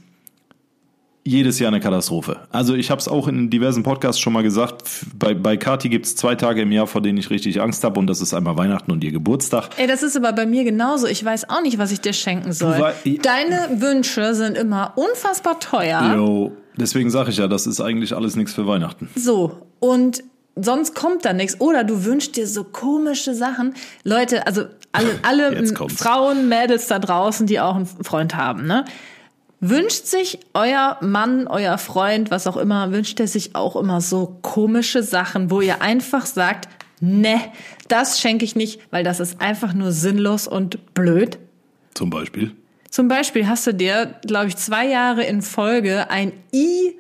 jedes Jahr eine Katastrophe. Also ich habe es auch in diversen Podcasts schon mal gesagt, bei, bei Kati gibt es zwei Tage im Jahr, vor denen ich richtig Angst habe und das ist einmal Weihnachten und ihr Geburtstag. Ey, das ist aber bei mir genauso. Ich weiß auch nicht, was ich dir schenken soll. wei- Deine Wünsche sind immer unfassbar teuer. Jo, deswegen sage ich ja, das ist eigentlich alles nichts für Weihnachten. So. Und sonst kommt da nichts. Oder du wünschst dir so komische Sachen. Leute, also alle, *laughs* alle. Frauen, Mädels da draußen, die auch einen Freund haben, ne? Wünscht sich euer Mann, euer Freund, was auch immer, wünscht er sich auch immer so komische Sachen, wo ihr einfach sagt, ne, das schenke ich nicht, weil das ist einfach nur sinnlos und blöd. Zum Beispiel. Zum Beispiel hast du dir, glaube ich, zwei Jahre in Folge ein I,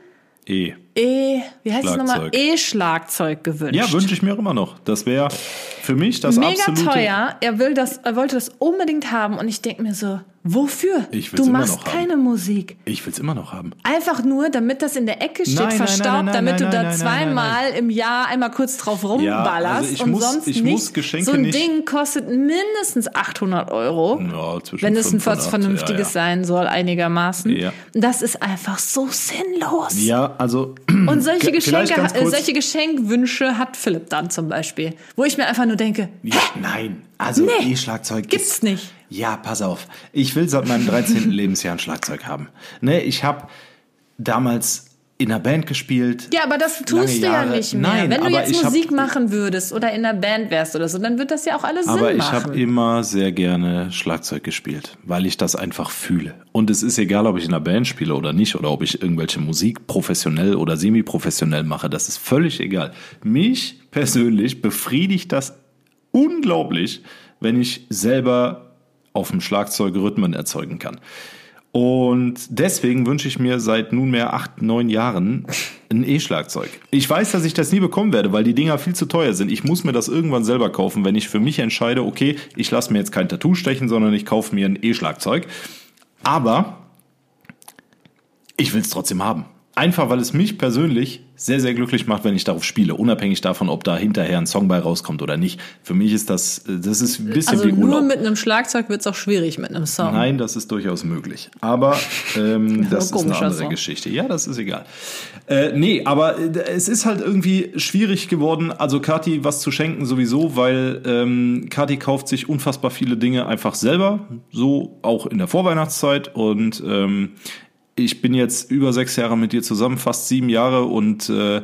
Eh. E, wie heißt es nochmal? Schlagzeug. E-Schlagzeug gewünscht. Ja, wünsche ich mir auch immer noch. Das wäre für mich das Mega absolute. teuer. Er will das, er wollte das unbedingt haben und ich denke mir so, wofür? Ich will's du immer machst noch haben. keine Musik. Ich will's immer noch haben. Einfach nur, damit das in der Ecke steht, Nein, nein, nein, verstaubt, nein, damit du da zweimal im Jahr einmal kurz drauf rumballerst also ich und muss- sonst ich nicht. muss Geschenke so ein nicht- Ding kostet mindestens 800 Euro. Ja, zwischen wenn es ein 5 und was 8, Vernünftiges ja, ja. sein soll, einigermaßen. Ja. Das ist einfach so sinnlos. Ja, also Und solche *clears throat* Geschenke, äh, solche Geschenkwünsche hat Philipp dann zum Beispiel. Wo ich mir einfach nur denke, Ja, nein, also Nee, E-Schlagzeug gibt's ist, nicht. Ja, pass auf. Ich will seit meinem 13. *laughs* Lebensjahr ein Schlagzeug haben. Ne, ich habe damals in einer Band gespielt. Ja, aber das tust du ja nicht mehr. Nein, Wenn du aber jetzt ich hab- Musik machen würdest oder in einer Band wärst oder so, dann wird das ja auch alles Aber Sinn ich machen. habe immer sehr gerne Schlagzeug gespielt, weil ich das einfach fühle. Und es ist egal, ob ich in einer Band spiele oder nicht, oder ob ich irgendwelche Musik professionell oder semi-professionell mache. Das ist völlig egal. Mich persönlich befriedigt das unglaublich, wenn ich selber auf dem Schlagzeug Rhythmen erzeugen kann. Und deswegen wünsche ich mir seit nunmehr acht, neun Jahren ein E-Schlagzeug. Ich weiß, dass ich das nie bekommen werde, weil die Dinger viel zu teuer sind. Ich muss mir das irgendwann selber kaufen, wenn ich für mich entscheide, okay, ich lasse mir jetzt kein Tattoo stechen, sondern ich kaufe mir ein E-Schlagzeug. Aber ich will es trotzdem haben. Einfach, weil es mich persönlich sehr, sehr glücklich macht, wenn ich darauf spiele, unabhängig davon, ob da hinterher ein Song bei rauskommt oder nicht. Für mich ist das, das ist ein bisschen also wie nur Urlaub. mit einem Schlagzeug wird's auch schwierig mit einem Song. Nein, das ist durchaus möglich. Aber ähm, *laughs* das ist eine andere Song. Geschichte. Ja, das ist egal. Äh, nee, aber äh, es ist halt irgendwie schwierig geworden, also Kati was zu schenken sowieso, weil ähm, Kati kauft sich unfassbar viele Dinge einfach selber, so auch in der Vorweihnachtszeit. Und ähm, ich bin jetzt über sechs Jahre mit dir zusammen, fast sieben Jahre und äh,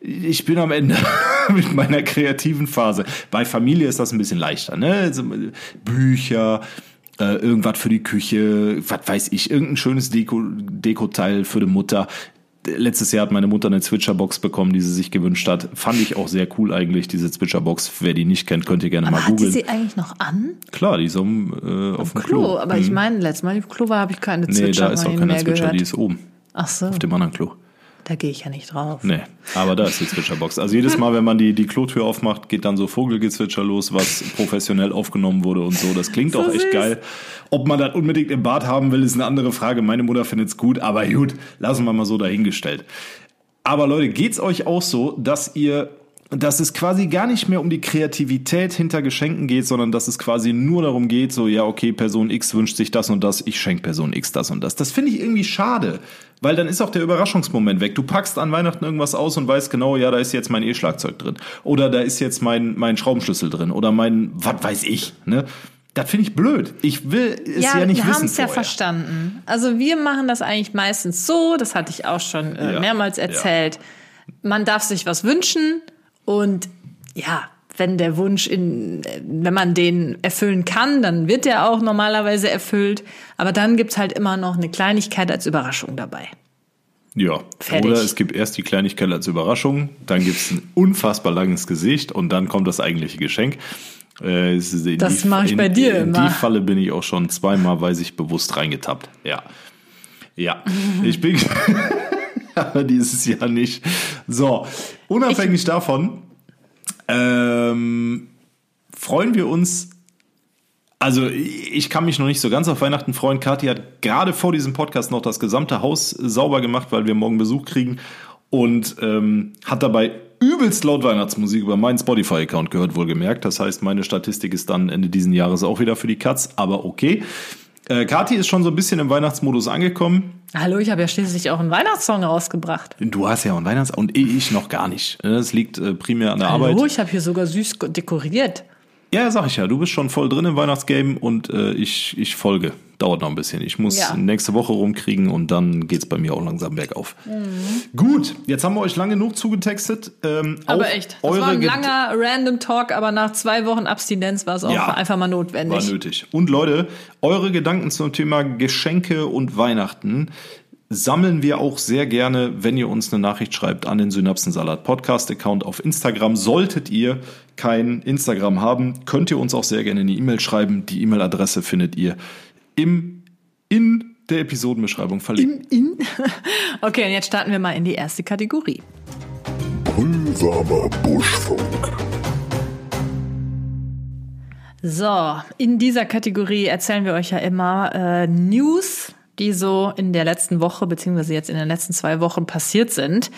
ich bin am Ende *laughs* mit meiner kreativen Phase. Bei Familie ist das ein bisschen leichter, ne? Also, Bücher, äh, irgendwas für die Küche, was weiß ich, irgendein schönes Deko, Dekoteil für die Mutter. Letztes Jahr hat meine Mutter eine Zwitscherbox bekommen, die sie sich gewünscht hat. Fand ich auch sehr cool eigentlich, diese Zwitscherbox. Wer die nicht kennt, könnt ihr gerne aber mal hat die googeln. sie eigentlich noch an? Klar, die ist um, äh, auf dem Klo, Klo. aber ich meine, letztes Mal im Klo war, habe ich keine Nee, da ist auch keine mehr Zwitscher, gehört. die ist oben, Ach so, auf dem anderen Klo. Da gehe ich ja nicht drauf. Nee, aber da ist die Zwitscherbox. Also jedes Mal, wenn man die, die Klotür aufmacht, geht dann so Vogelgezwitscher los, was professionell aufgenommen wurde und so. Das klingt So auch echt süß. geil. Ob man das unbedingt im Bad haben will, ist eine andere Frage. Meine Mutter findet's gut, aber gut, lassen wir mal so dahingestellt. Aber Leute, geht's euch auch so, dass ihr, dass es quasi gar nicht mehr um die Kreativität hinter Geschenken geht, sondern dass es quasi nur darum geht, so, ja, okay, Person X wünscht sich das und das, ich schenke Person X das und das. Das finde ich irgendwie schade, weil dann ist auch der Überraschungsmoment weg. Du packst an Weihnachten irgendwas aus und weißt genau, ja, da ist jetzt mein E-Schlagzeug drin. Oder da ist jetzt mein, mein Schraubenschlüssel drin. Oder mein, was weiß ich, ne? Das finde ich blöd. Ich will es ja, ja nicht wir wissen. haben es ja verstanden. Also wir machen das eigentlich meistens so, das hatte ich auch schon äh, Ja, mehrmals erzählt. Man darf sich was wünschen und ja, wenn der Wunsch in, wenn man den erfüllen kann, dann wird der auch normalerweise erfüllt. Aber dann gibt's halt immer noch eine Kleinigkeit als Überraschung dabei. Ja, Fertig. oder es gibt erst die Kleinigkeit als Überraschung, dann gibt es ein unfassbar langes Gesicht und dann kommt das eigentliche Geschenk. Äh, es in Das die- mach ich in, bei dir In immer. die Falle bin ich auch schon zweimal, weiß ich, bewusst reingetappt. Ja. Ja, ich bin. *laughs* aber dieses Jahr nicht. So, unabhängig davon ähm, freuen wir uns also ich kann mich noch nicht so ganz auf Weihnachten freuen. Kathi hat gerade vor diesem Podcast noch das gesamte Haus sauber gemacht, weil wir morgen Besuch kriegen und ähm, hat dabei übelst laut Weihnachtsmusik über meinen Spotify-Account gehört, wohlgemerkt. Das heißt, meine Statistik ist dann Ende diesen Jahres auch wieder für die Katz, aber okay. Äh, Kathi ist schon so ein bisschen im Weihnachtsmodus angekommen. Hallo, ich habe ja schließlich auch einen Weihnachtssong rausgebracht. Du hast ja auch einen Weihnachts- und ich noch gar nicht. Das liegt äh, primär an der Hallo, Arbeit. ich habe hier sogar süß dekoriert. Ja, sag ich ja, du bist schon voll drin im Weihnachtsgame und äh, ich, ich folge. Dauert noch ein bisschen. Ich muss Ja. nächste Woche rumkriegen und dann geht's bei mir auch langsam bergauf. Mhm. Gut, jetzt haben wir euch lange genug zugetextet. Ähm, Aber echt, das eure war ein langer random Talk, aber nach zwei Wochen Abstinenz war es auch Ja. einfach mal War notwendig. nötig. Und Leute, eure Gedanken zum Thema Geschenke und Weihnachten sammeln wir auch sehr gerne, wenn ihr uns eine Nachricht schreibt an den Synapsensalat Podcast Account auf Instagram. Solltet ihr kein Instagram haben, könnt ihr uns auch sehr gerne eine E-Mail schreiben. Die E-Mail-Adresse findet ihr im in der Episodenbeschreibung verlinkt. *laughs* Okay, und jetzt starten wir mal in die erste Kategorie. Pulsamer Buschfunk. So, in dieser Kategorie erzählen wir euch ja immer äh, News, die so in der letzten Woche beziehungsweise jetzt in den letzten zwei Wochen passiert sind.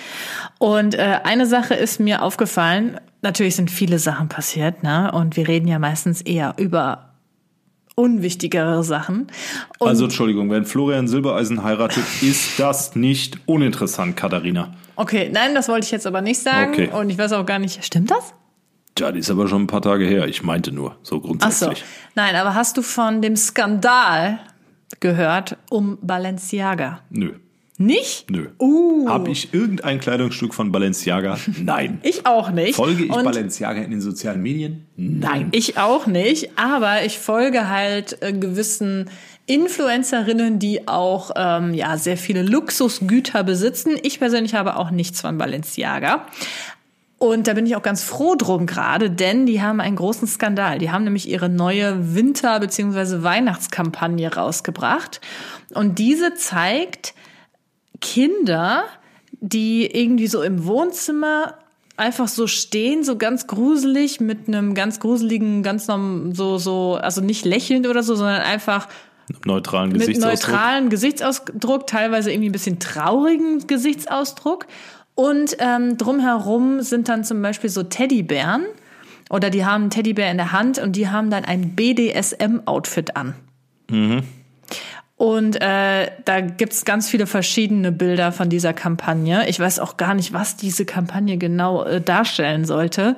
Und äh, eine Sache ist mir aufgefallen. Natürlich sind viele Sachen passiert, ne? Und wir reden ja meistens eher über unwichtigere Sachen. Und Also Entschuldigung, wenn Florian Silbereisen heiratet, ist das nicht uninteressant, Katharina. okay, nein, das wollte ich jetzt aber nicht sagen. Okay. Und ich weiß auch gar nicht, stimmt das? Ja, die ist aber schon ein paar Tage her. Ich meinte nur, so Ach so. grundsätzlich. Nein, aber hast du von dem Skandal gehört um Balenciaga? Nö, Nicht? nö. Uh. Habe ich irgendein Kleidungsstück von Balenciaga? Nein. *laughs* Ich auch nicht. Folge ich Und Balenciaga in den sozialen Medien? Nein. Ich auch nicht, aber ich folge halt äh, gewissen Influencerinnen, die auch ähm, ja sehr viele Luxusgüter besitzen. Ich persönlich habe auch nichts von Balenciaga. Und da bin ich auch ganz froh drum gerade, denn die haben einen großen Skandal. Die haben nämlich ihre neue Winter- bzw. Weihnachtskampagne rausgebracht. Und diese zeigt Kinder, die irgendwie so im Wohnzimmer einfach so stehen, so ganz gruselig mit einem ganz gruseligen, ganz norm- so so, also nicht lächelnd oder so, sondern einfach Neutralen mit Gesichtsausdruck. neutralen Gesichtsausdruck, teilweise irgendwie ein bisschen traurigen Gesichtsausdruck. Und ähm, drumherum sind dann zum Beispiel so Teddybären oder die haben einen Teddybär in der Hand und die haben dann ein BDSM-Outfit an. Und äh, da gibt's ganz viele verschiedene Bilder von dieser Kampagne. Ich weiß auch gar nicht, was diese Kampagne genau äh, darstellen sollte.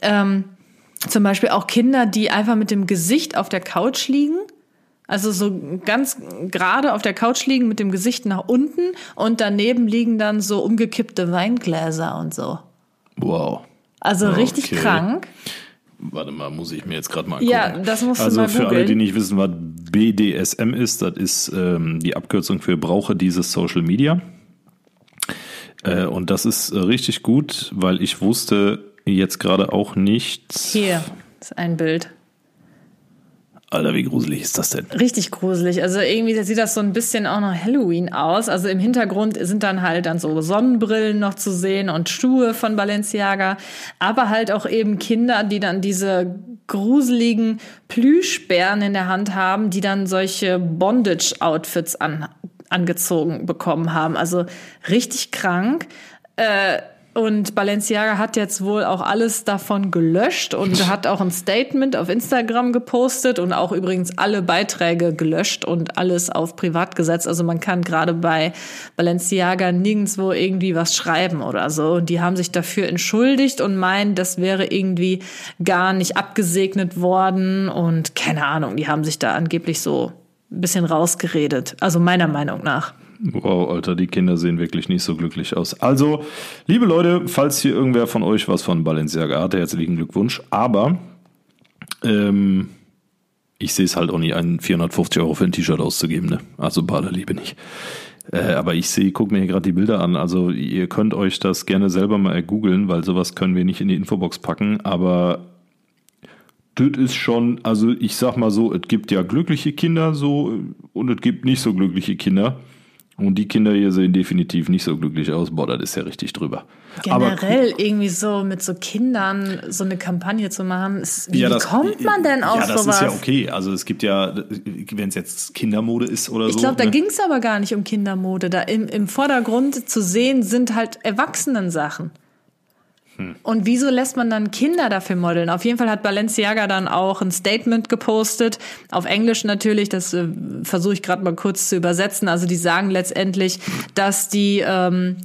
Ähm, zum Beispiel auch Kinder, die einfach mit dem Gesicht auf der Couch liegen. Also so ganz gerade auf der Couch liegen mit dem Gesicht nach unten und daneben liegen dann so umgekippte Weingläser und so. Wow. Also Okay. richtig krank. Warte mal, muss ich mir jetzt gerade mal angucken. Ja, das musst du also mal für alle, die nicht wissen, was BDSM ist, das ist ähm, die Abkürzung für brauche dieses Social Media. Äh, und das ist äh, richtig gut, weil ich wusste jetzt gerade auch nicht. Hier ist ein Bild. Alter, wie gruselig ist das denn? Richtig gruselig. Also irgendwie sieht das so ein bisschen auch nach Halloween aus. Also im Hintergrund sind dann halt dann so Sonnenbrillen noch zu sehen und Schuhe von Balenciaga. Aber halt auch eben Kinder, die dann diese gruseligen Plüschbären in der Hand haben, die dann solche Bondage-Outfits an, angezogen bekommen haben. Also richtig krank. Äh, Und Balenciaga hat jetzt wohl auch alles davon gelöscht und hat auch ein Statement auf Instagram gepostet und auch übrigens alle Beiträge gelöscht und alles auf privat gesetzt. Also man kann gerade bei Balenciaga nirgendwo irgendwie was schreiben oder so. Und die haben sich dafür entschuldigt und meinen, das wäre irgendwie gar nicht abgesegnet worden und keine Ahnung, die haben sich da angeblich so ein bisschen rausgeredet. Also meiner Meinung nach. Wow, Alter, die Kinder sehen wirklich nicht so glücklich aus. Also, liebe Leute, falls hier irgendwer von euch was von Balenciaga hatte, herzlichen Glückwunsch. Aber ähm, ich sehe es halt auch nicht ein, 450 Euro für ein T-Shirt auszugeben. Ne? Also Baderliebe nicht. Äh, aber ich sehe, guck mir hier gerade die Bilder an. Also ihr könnt euch das gerne selber mal googeln, weil sowas können wir nicht in die Infobox packen. Aber das ist schon, also ich sag mal so, es gibt ja glückliche Kinder so und es gibt nicht so glückliche Kinder. Und die Kinder hier sehen definitiv nicht so glücklich aus. Boah, das ist ja richtig drüber. Generell irgendwie so mit so Kindern so eine Kampagne zu machen. Ist, wie, Ja, das- kommt man denn auf Ja, das sowas? ist ja okay. Also es gibt ja, wenn es jetzt Kindermode ist oder Ich so. glaube, da ne? ging es aber gar nicht um Kindermode. Da im, im Vordergrund zu sehen sind halt Erwachsenen-Sachen. Hm. Und wieso lässt man dann Kinder dafür modeln? Auf jeden Fall hat Balenciaga dann auch ein Statement gepostet, auf Englisch natürlich, das äh, versuche ich gerade mal kurz zu übersetzen. Also die sagen letztendlich, dass die ähm,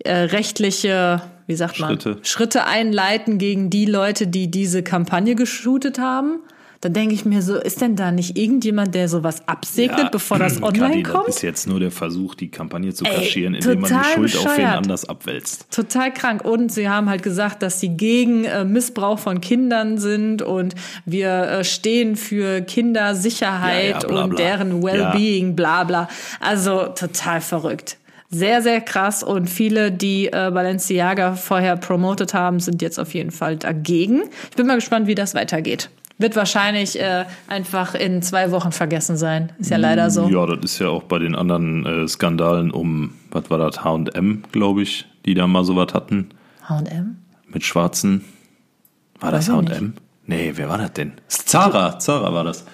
äh, rechtliche, wie sagt man, Schritte. Schritte einleiten gegen die Leute, die diese Kampagne geshootet haben. Dann denke ich mir so, ist denn da nicht irgendjemand, der sowas absegnet, bevor das online Kadi, kommt? Das ist jetzt nur der Versuch, die Kampagne zu Ey, kaschieren, indem man die Schuld auf wen bescheuert. anders abwälzt. Total krank. Und sie haben halt gesagt, dass sie gegen äh, Missbrauch von Kindern sind und wir äh, stehen für Kindersicherheit Ja, ja, bla, und bla. deren Wellbeing, bla bla. Also total verrückt. Sehr, sehr krass. Und viele, die äh, Balenciaga vorher promotet haben, sind jetzt auf jeden Fall dagegen. Ich bin mal gespannt, wie das weitergeht. Wird wahrscheinlich äh, einfach in zwei Wochen vergessen sein. Ist ja leider so. Ja, das ist ja auch bei den anderen äh, Skandalen um, was war das, H&M, glaube ich, die da mal sowas hatten, H&M? mit Schwarzen. War das Weiß ich H&M? Nee, wer war das denn? Zara, Zara war das.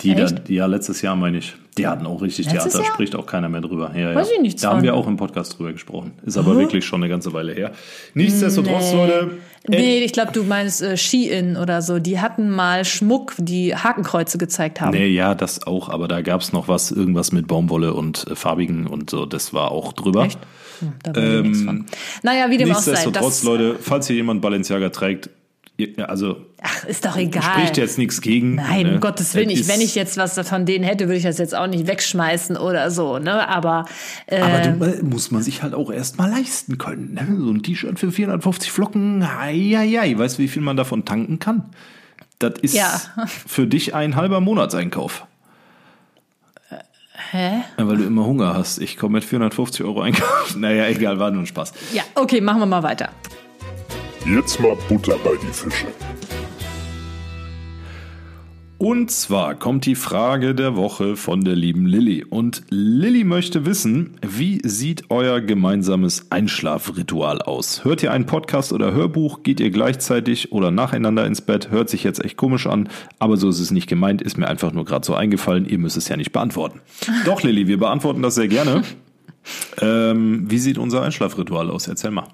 Die, da, Echt? die ja letztes Jahr meine ich. Die hatten auch richtig Letztes Theater, Jahr? spricht auch keiner mehr drüber. Ja, Weiß ja. ich nichts Da haben wir auch im Podcast drüber gesprochen. Ist aber wirklich schon eine ganze Weile her. Nichtsdestotrotz, Leute. äh, Nee, ich glaube, du meinst äh, Shein oder so. Die hatten mal Schmuck, die Hakenkreuze gezeigt haben. Nee, ja, das auch, aber da gab es noch was, irgendwas mit Baumwolle und äh, farbigen und so, das war auch drüber. Echt? Hm, da ich nichts von. Naja, wie dem auch sei. Nichtsdestotrotz, Leute, falls hier jemand Balenciaga trägt, also ach, ist doch egal. spricht jetzt nichts gegen. Nein, ne? um Gottes Willen nicht. Wenn ich jetzt was von denen hätte, würde ich das jetzt auch nicht wegschmeißen oder so, ne? Aber, äh, Aber du, äh, muss man sich halt auch erstmal leisten können. Ne? So ein T-Shirt für 450 Flocken, hei, hei, hei. weißt du, wie viel man davon tanken kann? Das ist Ja. *laughs* für dich ein halber Monatseinkauf. hä? Ja, weil du immer Hunger hast. Ich komme mit 450 Euro einkaufen. *laughs* Naja, egal, war nur ein Spaß. Ja, okay, machen wir mal weiter. Jetzt mal Butter bei die Fische. Und zwar kommt die Frage der Woche von der lieben Lilly. Und Lilly möchte wissen, wie sieht euer gemeinsames Einschlafritual aus? Hört ihr einen Podcast oder Hörbuch? Geht ihr gleichzeitig oder nacheinander ins Bett? Hört sich jetzt echt komisch an, aber so ist es nicht gemeint, ist mir einfach nur gerade so eingefallen. Ihr müsst es ja nicht beantworten. *laughs* Doch, Lilly, wir beantworten das sehr gerne. Ähm, wie sieht unser Einschlafritual aus? Erzähl mal.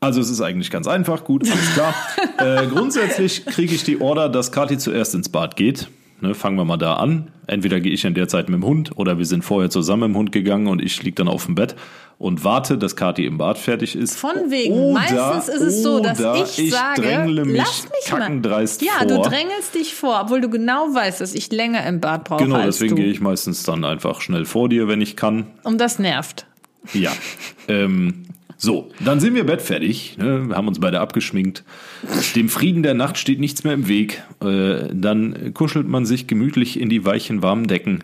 Also es ist eigentlich ganz einfach, gut, alles klar. *laughs* äh, grundsätzlich kriege ich die Order, dass Kathi zuerst ins Bad geht. Ne, fangen wir mal da an. Entweder gehe ich in der Zeit mit dem Hund oder wir sind vorher zusammen mit dem Hund gegangen und ich liege dann auf dem Bett und warte, dass Kathi im Bad fertig ist. Von wegen. Oder- Meistens ist es so, dass ich, ich sage, drängle mich lass mich mal. kackendreist ja, vor. du drängelst dich vor, obwohl du genau weißt, dass ich länger im Bad brauche Genau, deswegen gehe ich meistens dann einfach schnell vor dir, wenn ich kann. Und das nervt. Ja. *laughs* ähm, so, dann sind wir bettfertig. Ne? Wir haben uns beide abgeschminkt. Dem Frieden der Nacht steht nichts mehr im Weg. Äh, dann kuschelt man sich gemütlich in die weichen, warmen Decken.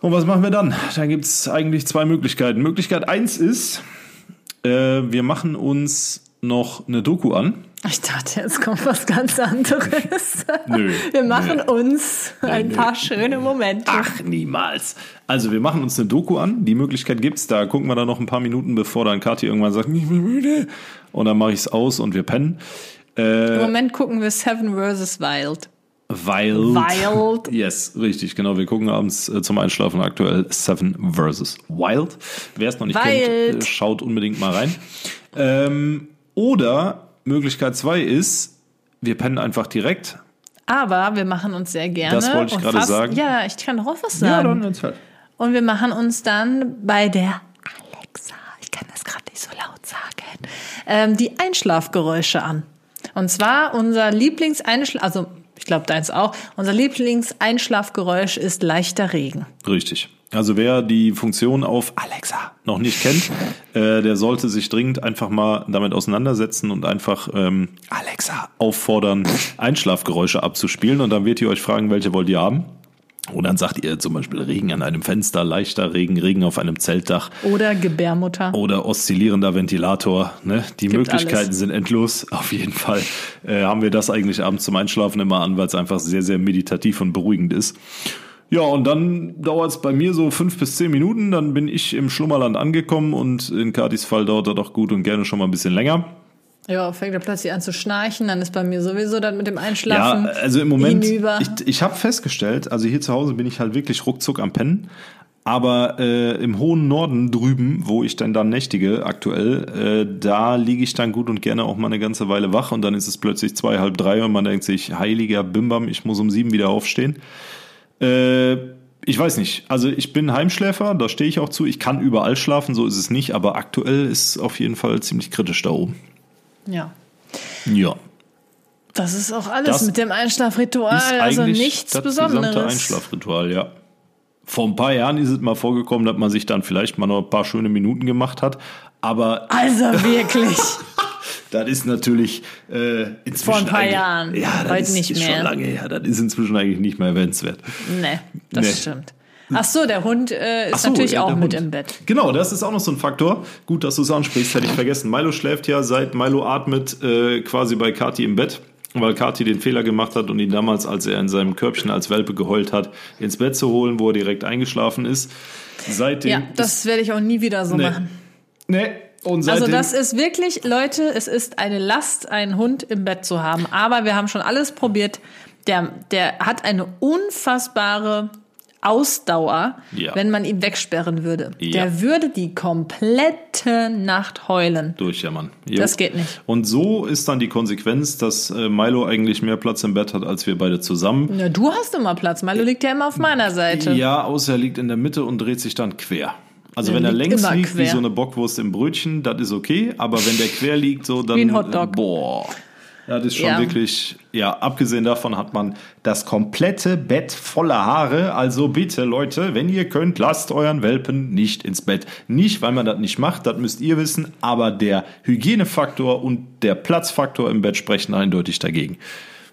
Und was machen wir dann? Da gibt es eigentlich zwei Möglichkeiten. Möglichkeit eins ist, äh, wir machen uns noch eine Doku an. Ich dachte, jetzt kommt was ganz anderes. *laughs* Nö, Wir machen nö. uns ein nö. paar schöne Momente. Ach, niemals. Also wir machen uns eine Doku an. Die Möglichkeit gibt's. Da gucken wir dann noch ein paar Minuten, bevor dann Kathi irgendwann sagt, ich bin müde. Und dann mache ich's aus und wir pennen. Im Moment gucken wir Seven vs. Wild. Wild. Wild. *laughs* Yes, richtig, genau. Wir gucken abends äh, zum Einschlafen aktuell Seven vs. Wild. Wer es noch nicht Wild. kennt, äh, schaut unbedingt mal rein. Ähm, oder Möglichkeit zwei ist, wir pennen einfach direkt. Aber wir machen uns sehr gerne. Das wollte ich und gerade sagen. Ja, ich kann doch auch was sagen. erzähl. Und wir machen uns dann bei der Alexa, ich kann das gerade nicht so laut sagen, ähm, die Einschlafgeräusche an. Und zwar unser Lieblingseinschlaf, also ich glaube deins auch, unser Lieblingseinschlafgeräusch ist leichter Regen. Richtig. Also wer die Funktion auf Alexa noch nicht kennt, *laughs* äh, der sollte sich dringend einfach mal damit auseinandersetzen und einfach ähm, Alexa auffordern, *laughs* Einschlafgeräusche abzuspielen. Und dann wird die euch fragen, welche wollt ihr haben. Und dann sagt ihr zum Beispiel Regen an einem Fenster, leichter Regen, Regen auf einem Zeltdach Oder Gebärmutter. oder oszillierender Ventilator. Ne? Die Gibt Möglichkeiten alles. sind endlos. *laughs* Auf jeden Fall äh, haben wir das eigentlich abends zum Einschlafen immer an, weil es einfach sehr, sehr meditativ und beruhigend ist. Ja, und dann dauert es bei mir so fünf bis zehn Minuten, dann bin ich im Schlummerland angekommen und in Katis Fall dauert das doch gut und gerne schon mal ein bisschen länger. Ja, fängt er plötzlich an zu schnarchen, dann ist bei mir sowieso dann mit dem Einschlafen. Ja, also im Moment, hinüber. ich, ich habe festgestellt, also hier zu Hause bin ich halt wirklich ruckzuck am Pennen. Aber äh, im hohen Norden drüben, wo ich dann dann nächtige aktuell, äh, da liege ich dann gut und gerne auch mal eine ganze Weile wach und dann ist es plötzlich zwei, halb drei und man denkt sich, heiliger Bimbam, ich muss um sieben wieder aufstehen. Äh, ich weiß nicht. Also ich bin Heimschläfer, da stehe ich auch zu. Ich kann überall schlafen, so ist es nicht, aber aktuell ist es auf jeden Fall ziemlich kritisch da oben. ja. Ja. Das ist auch alles Das mit dem Einschlafritual, ist also nichts das Besonderes. gesamte Einschlafritual, ja. Vor ein paar Jahren ist es mal vorgekommen, dass man sich dann vielleicht mal noch ein paar schöne Minuten gemacht hat. Aber Also wirklich. *laughs* das ist natürlich äh, inzwischen. Vor ein paar Jahren. Ja, das Heute ist, nicht ist mehr. schon lange her. Das ist inzwischen eigentlich nicht mehr erwähnenswert. nee, das Nee. stimmt. Ach so, der Hund äh, ist so, natürlich ja, auch mit Hund. im Bett. Genau, das ist auch noch so ein Faktor. Gut, dass du es ansprichst, hätte ich vergessen. Milo schläft ja seit Milo atmet äh, quasi bei Kati im Bett, weil Kati den Fehler gemacht hat und ihn damals, als er in seinem Körbchen als Welpe geheult hat, ins Bett zu holen, wo er direkt eingeschlafen ist. Seitdem. Ja, das werde ich auch nie wieder so Nee. machen. Nee. Also das ist wirklich, Leute, es ist eine Last, einen Hund im Bett zu haben. Aber wir haben schon alles probiert. Der, der hat eine unfassbare Ausdauer, Ja. wenn man ihn wegsperren würde. Ja. Der würde die komplette Nacht heulen. durchjammern. Jo. Das geht nicht. Und so ist dann die Konsequenz, dass äh, Milo eigentlich mehr Platz im Bett hat als wir beide zusammen. Na, du hast immer Platz. Milo liegt ja immer auf meiner Seite. Ja, außer er liegt in der Mitte und dreht sich dann quer. Also Der wenn er liegt längs liegt wie quer. so eine Bockwurst im Brötchen, das ist okay. Aber wenn der quer liegt, so dann Wie ein Hotdog. Äh, boah, das ist schon Ja. wirklich. Ja, abgesehen davon hat man das komplette Bett voller Haare. Also bitte Leute, wenn ihr könnt, lasst euren Welpen nicht ins Bett. Nicht, weil man das nicht macht, das müsst ihr wissen. Aber der Hygienefaktor und der Platzfaktor im Bett sprechen eindeutig dagegen.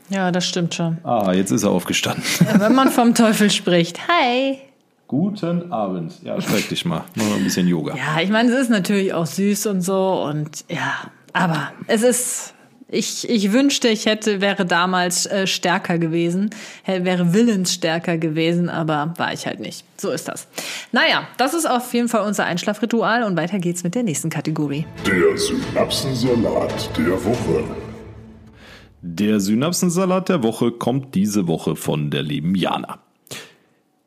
Ja, das stimmt schon. Ah, jetzt ist er aufgestanden. Wenn man *laughs* vom Teufel spricht. Hi. Guten Abend. Ja, streck dich mal. Mach mal ein bisschen Yoga. Ja, ich meine, es ist natürlich auch süß und so und ja, aber es ist. Ich, ich wünschte, ich hätte, wäre damals äh, stärker gewesen, wäre willensstärker gewesen, aber war ich halt nicht. So ist das. Naja, das ist auf jeden Fall unser Einschlafritual und weiter geht's mit der nächsten Kategorie. Der Synapsensalat der Woche. Der Synapsensalat der Woche kommt diese Woche von der lieben Jana.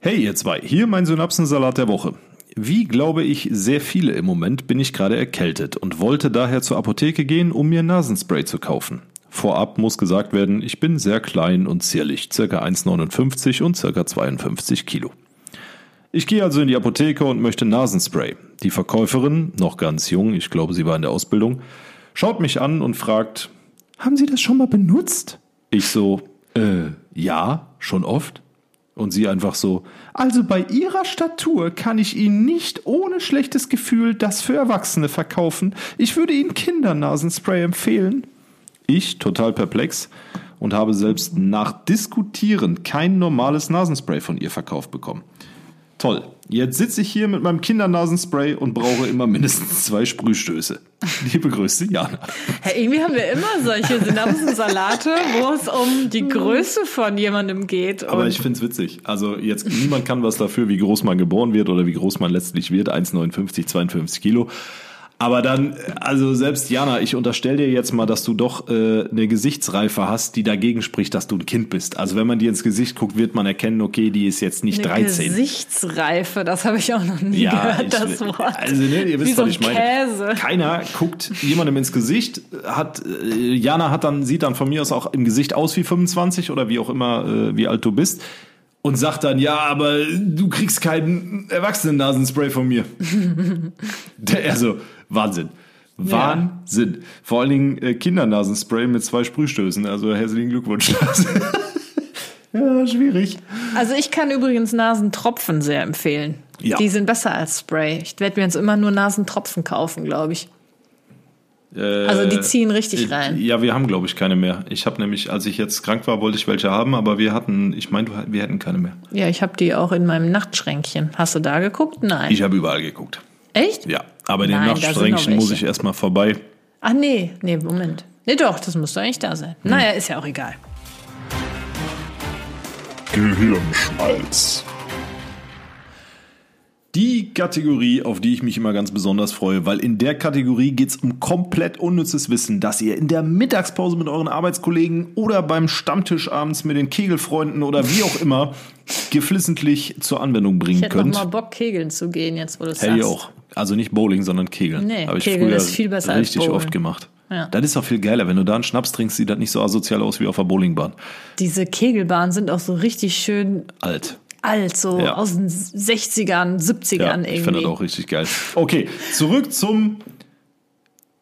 Hey ihr zwei, hier mein Synapsensalat der Woche. Wie glaube ich sehr viele im Moment bin ich gerade erkältet und wollte daher zur Apotheke gehen, um mir Nasenspray zu kaufen. Vorab muss gesagt werden, ich bin sehr klein und zierlich, circa 1,59 und circa 52 Kilo. Ich gehe also in die Apotheke und möchte Nasenspray. Die Verkäuferin, noch ganz jung, ich glaube sie war in der Ausbildung, schaut mich an und fragt, haben Sie das schon mal benutzt? Ich so, äh, ja, schon oft. Und sie einfach so, also bei Ihrer Statur kann ich Ihnen nicht ohne schlechtes Gefühl das für Erwachsene verkaufen. Ich würde Ihnen Kindernasenspray empfehlen. Ich, total perplex, und habe selbst nach Diskutieren kein normales Nasenspray von ihr verkauft bekommen. Toll. Jetzt sitze ich hier mit meinem Kindernasenspray und brauche immer mindestens zwei Sprühstöße. Liebe Grüße, Jana. Hey, irgendwie haben wir immer solche Synapsensalate, wo es um die Größe von jemandem geht. Aber ich finde es witzig. Also jetzt niemand kann was dafür, wie groß man geboren wird oder wie groß man letztlich wird. 1,59, 52 Kilo. Aber dann, also selbst Jana, ich unterstelle dir jetzt mal, dass du doch äh, eine Gesichtsreife hast, die dagegen spricht, dass du ein Kind bist. Also wenn man dir ins Gesicht guckt, wird man erkennen, okay, die ist jetzt nicht Eine 13. Gesichtsreife, das habe ich auch noch nie gehört, ich- das Wort. Also, ne, ihr Wie wisst, so was ich meine. Käse. Keiner guckt jemandem ins Gesicht, hat, äh, Jana hat dann, sieht dann von mir aus auch im Gesicht aus wie 25 oder wie auch immer, äh, wie alt du bist. Und sagt dann, ja, aber du kriegst keinen Erwachsenen-Nasenspray von mir. *laughs* Der, also, Wahnsinn. Wahnsinn. Vor allen Dingen äh, Kindernasenspray mit zwei Sprühstößen. Also herzlichen Glückwunsch. *laughs* ja, schwierig. Also ich kann übrigens Nasentropfen sehr empfehlen. Ja. Die sind besser als Spray. Ich werde mir jetzt immer nur Nasentropfen kaufen, glaube ich. Also die ziehen richtig Äh, rein. Ja, wir haben, glaube ich, keine mehr. Ich habe nämlich, als ich jetzt krank war, wollte ich welche haben, aber wir hatten, ich meine, wir hätten keine mehr. Ja, ich habe die auch in meinem Nachtschränkchen. Hast du da geguckt? Nein. Ich habe überall geguckt. Echt? Ja, aber den Nein, Nachtschränkchen muss ich erstmal vorbei. Ach nee, nee, Moment. Nee, doch, das müsste eigentlich da sein. Hm. Naja, ist ja auch egal. Gehirnschmalz. Die Kategorie, auf die ich mich immer ganz besonders freue, weil in der Kategorie geht's um komplett unnützes Wissen, das ihr in der Mittagspause mit euren Arbeitskollegen oder beim Stammtisch abends mit den Kegelfreunden oder wie auch immer *laughs* geflissentlich zur Anwendung bringen Ich hätte noch könnt. mal Bock, kegeln zu gehen, jetzt wo du es Hätte ich sagst. auch. Also nicht Bowling, sondern Kegeln. Nee, Habe ich Kegeln ist viel besser als richtig Bowlen. oft gemacht. Ja. Das ist auch viel geiler. Wenn du da einen Schnaps trinkst, sieht das nicht so asozial aus wie auf der Bowlingbahn. Diese Kegelbahnen sind auch so richtig schön Alt. alt, so Ja. aus den 60ern, 70ern Ja, irgendwie. ich finde das auch richtig geil. Okay, zurück zum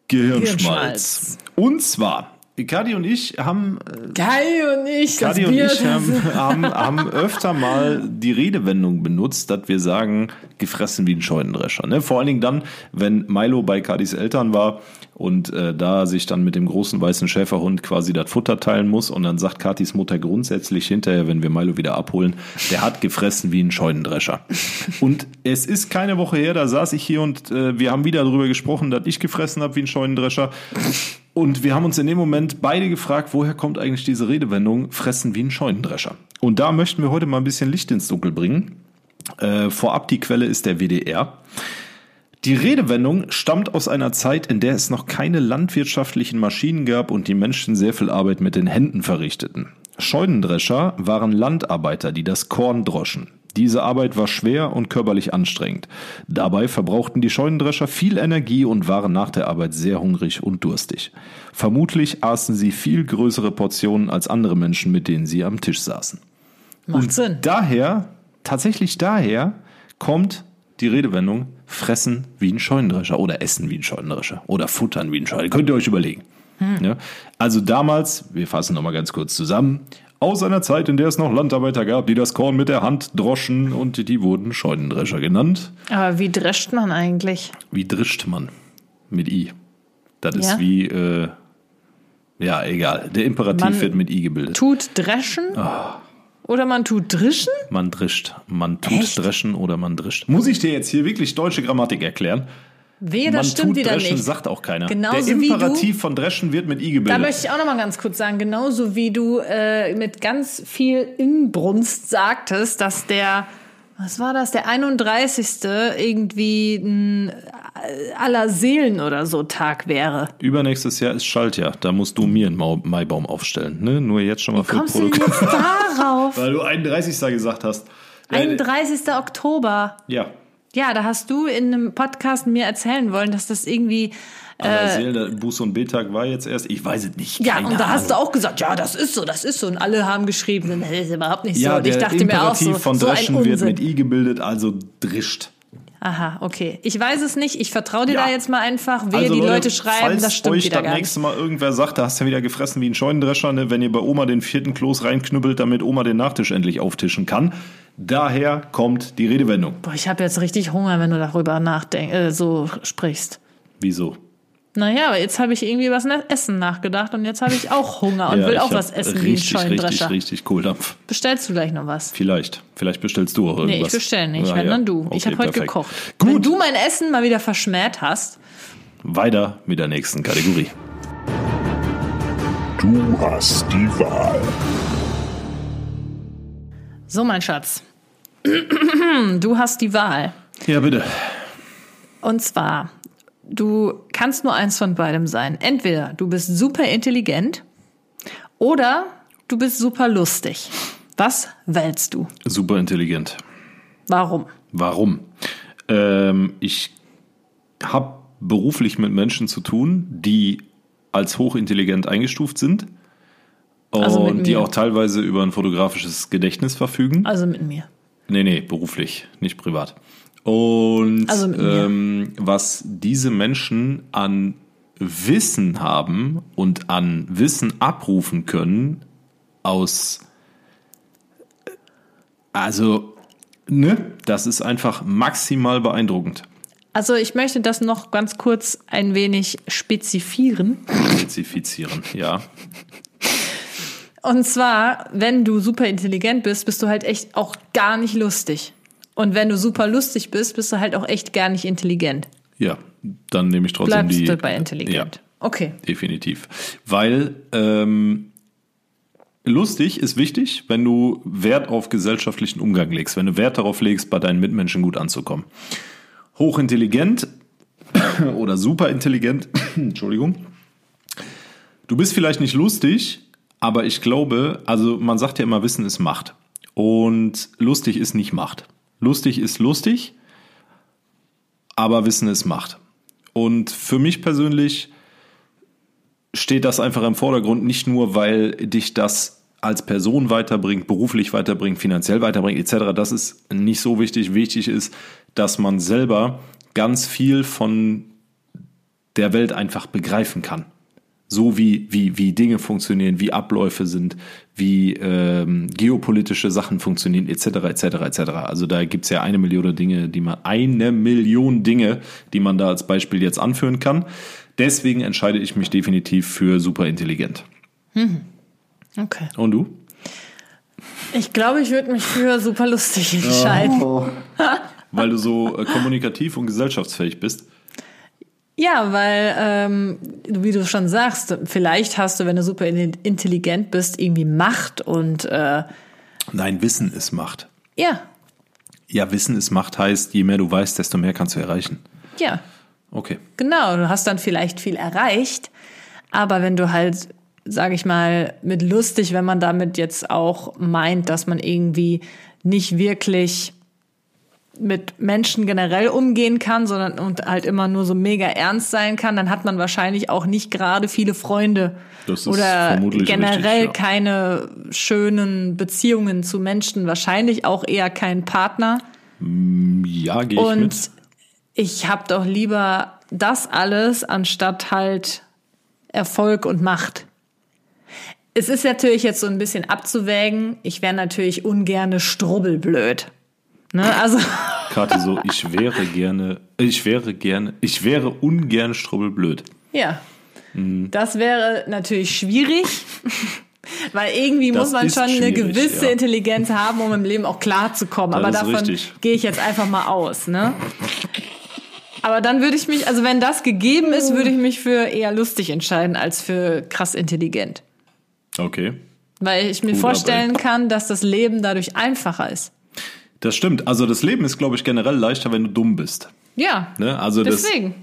Gehirnschmalz. Gehirnschmalz. Und zwar, Kadi und ich haben Geil und ich, Kadi und Bier, ich haben, *laughs* haben, haben öfter mal die Redewendung benutzt, dass wir sagen, gefressen wie ein Scheunendrescher. Ne? Vor allen Dingen dann, wenn Milo bei Kadis Eltern war und äh, da sich dann mit dem großen weißen Schäferhund quasi das Futter teilen muss und dann sagt Katis Mutter grundsätzlich hinterher, wenn wir Milo wieder abholen, der hat gefressen wie ein Scheunendrescher. Und es ist keine Woche her, da saß ich hier und äh, wir haben wieder darüber gesprochen, dass ich gefressen habe wie ein Scheunendrescher. Und wir haben uns in dem Moment beide gefragt, woher kommt eigentlich diese Redewendung, fressen wie ein Scheunendrescher. Und da möchten wir heute mal ein bisschen Licht ins Dunkel bringen. Äh, vorab die Quelle ist der WDR. Die Redewendung stammt aus einer Zeit, in der es noch keine landwirtschaftlichen Maschinen gab und die Menschen sehr viel Arbeit mit den Händen verrichteten. Scheunendrescher waren Landarbeiter, die das Korn droschen. Diese Arbeit war schwer und körperlich anstrengend. Dabei verbrauchten die Scheunendrescher viel Energie und waren nach der Arbeit sehr hungrig und durstig. Vermutlich aßen sie viel größere Portionen als andere Menschen, mit denen sie am Tisch saßen. Macht Sinn. Daher, tatsächlich daher, kommt die Redewendung fressen wie ein Scheunendrescher oder essen wie ein Scheunendrescher oder futtern wie ein Scheunendrescher. Könnt ihr euch überlegen. Ja? Also damals, wir fassen nochmal ganz kurz zusammen, aus einer Zeit, in der es noch Landarbeiter gab, die das Korn mit der Hand droschen und die wurden Scheunendrescher genannt. Aber wie drescht man eigentlich? Wie drischt man? Mit I. Das ist Ja? wie, äh, ja, egal. Der Imperativ Man wird mit I gebildet. Tut dreschen? Ah. Oder man tut drischen? Man drischt. Man tut Echt? dreschen oder man drischt. Muss ich dir jetzt hier wirklich deutsche Grammatik erklären? Wehe, das man stimmt tut wieder dreschen, nicht. sagt auch keiner. Genauso Der wie du- Imperativ von dreschen wird mit I Da gebildet. möchte ich auch noch mal ganz kurz sagen, genauso wie du äh, mit ganz viel Inbrunst sagtest, dass der, was war das, der 31. irgendwie ein äh, aller Seelen oder so Tag wäre. Übernächstes Jahr ist Schaltjahr. Da musst du mir einen Maibaum aufstellen. Ne? Nur jetzt schon mal für Kommst du denn Produkt. jetzt darauf? *laughs* Weil du 31. gesagt hast. Äh, 31. Oktober. Ja. Ja, da hast du in einem Podcast mir erzählen wollen, dass das irgendwie Aber Seelen, der Buß- und Betag war jetzt erst. Ich weiß es nicht. Äh, Ja, und da hast du Ahnung. auch gesagt, ja, das ist so, das ist so. Und alle haben geschrieben, das ist überhaupt nicht so. Ja, und ich dachte mir auch Imperativ so, von so dreschen wird Unsinn. mit I gebildet, also drischt. Aha, okay. Ich weiß es nicht. Ich vertraue dir Ja. da jetzt mal einfach. Wehe, Also die Leute, Leute schreiben, das stimmt euch wieder das gar nächste Mal irgendwer sagt, da hast du ja wieder gefressen wie ein Scheunendrescher, ne, wenn ihr bei Oma den vierten Kloß reinknüppelt, damit Oma den Nachtisch endlich auftischen kann. Daher kommt die Redewendung. Boah, ich habe jetzt richtig Hunger, wenn du darüber nachdenkst, äh, so sprichst. Wieso? Naja, aber jetzt habe ich irgendwie was nach Essen nachgedacht und jetzt habe ich auch Hunger und *laughs* will ich auch was essen wie ein richtig, richtig, richtig Kohldampf. Bestellst du gleich noch was? Vielleicht. Vielleicht bestellst du auch irgendwas. Nee, ich bestelle nicht, Ja, wenn ja. dann du. ich Okay, habe heute gekocht. Wenn Gut, du mein Essen mal wieder verschmäht hast, weiter mit der nächsten Kategorie. Du hast die Wahl. so mein Schatz. *clears throat* Du hast die Wahl. Ja, bitte. Und zwar du kannst nur eins von beidem sein. Entweder du bist super intelligent oder du bist super lustig. Was wählst du? Super intelligent. Warum? Warum? Ähm, ich habe beruflich mit Menschen zu tun, die als hochintelligent eingestuft sind und Also mit die auch teilweise über ein fotografisches Gedächtnis verfügen. Also mit mir. Nee, nee, beruflich, nicht privat. Und Also ähm, was diese Menschen an Wissen haben und an Wissen abrufen können aus also ne, das ist einfach maximal beeindruckend. Also ich möchte das noch ganz kurz ein wenig spezifieren. Spezifizieren, ja. Und zwar, wenn du super intelligent bist, bist du halt echt auch gar nicht lustig. Und wenn du super lustig bist, bist du halt auch echt gar nicht intelligent. Ja, dann nehme ich trotzdem Bleibst die du bei intelligent. Ja, Okay. definitiv. Weil ähm, lustig ist wichtig, wenn du Wert auf gesellschaftlichen Umgang legst, wenn du Wert darauf legst, bei deinen Mitmenschen gut anzukommen. Hochintelligent *coughs* oder superintelligent, *coughs* Entschuldigung. Du bist vielleicht nicht lustig, aber ich glaube, also man sagt ja immer, Wissen ist Macht. Und lustig ist nicht Macht. Lustig ist lustig, aber Wissen ist Macht. Und für mich persönlich steht das einfach im Vordergrund, nicht nur, weil dich das als Person weiterbringt, beruflich weiterbringt, finanziell weiterbringt, etc. Das ist nicht so wichtig. Wichtig ist, dass man selber ganz viel von der Welt einfach begreifen kann. So wie, wie, wie Dinge funktionieren, wie Abläufe sind, wie ähm, geopolitische Sachen funktionieren, etc., etc., etc. Also da gibt's ja eine Million Dinge, die man, eine Million Dinge, die man da als Beispiel jetzt anführen kann. Deswegen entscheide ich mich definitiv für super intelligent. Okay. Und du? Ich glaube, ich würde mich für super lustig entscheiden. *laughs* Weil du so äh, kommunikativ und gesellschaftsfähig bist. Ja, weil, ähm, wie du schon sagst, vielleicht hast du, wenn du super in- intelligent bist, irgendwie Macht und äh, Nein, Wissen ist Macht. ja, Ja, Wissen ist Macht heißt, je mehr du weißt, desto mehr kannst du erreichen. ja, Okay. genau. Du hast dann vielleicht viel erreicht, aber wenn du halt, sage ich mal, mit lustig, wenn man damit jetzt auch meint, dass man irgendwie nicht wirklich mit Menschen generell umgehen kann, sondern und halt immer nur so mega ernst sein kann, dann hat man wahrscheinlich auch nicht gerade viele Freunde Das ist oder generell richtig, ja. keine schönen Beziehungen zu Menschen, wahrscheinlich auch eher keinen Partner. Ja, gehe ich Und mit. ich habe doch lieber das alles anstatt halt Erfolg und Macht. Es ist natürlich jetzt so ein bisschen abzuwägen. Ich wäre natürlich ungerne strubbelblöd. Ne? Also *laughs* Kathi so, ich wäre gerne, ich wäre gerne, ich wäre ungern strubbelblöd. ja, Mhm. das wäre natürlich schwierig. *laughs* Weil irgendwie Das muss man schon eine gewisse ja. Intelligenz haben, um im Leben auch klarzukommen. Aber davon richtig. gehe ich jetzt einfach mal aus. Ne? Aber dann würde ich mich, also wenn das gegeben ist, würde ich mich für eher lustig entscheiden als für krass intelligent. Okay. Weil ich mir Gut, vorstellen kann, dass das Leben dadurch einfacher ist. Das stimmt. Also das Leben ist, glaube ich, generell leichter, wenn du dumm bist. Ja, Ne? Also das, deswegen.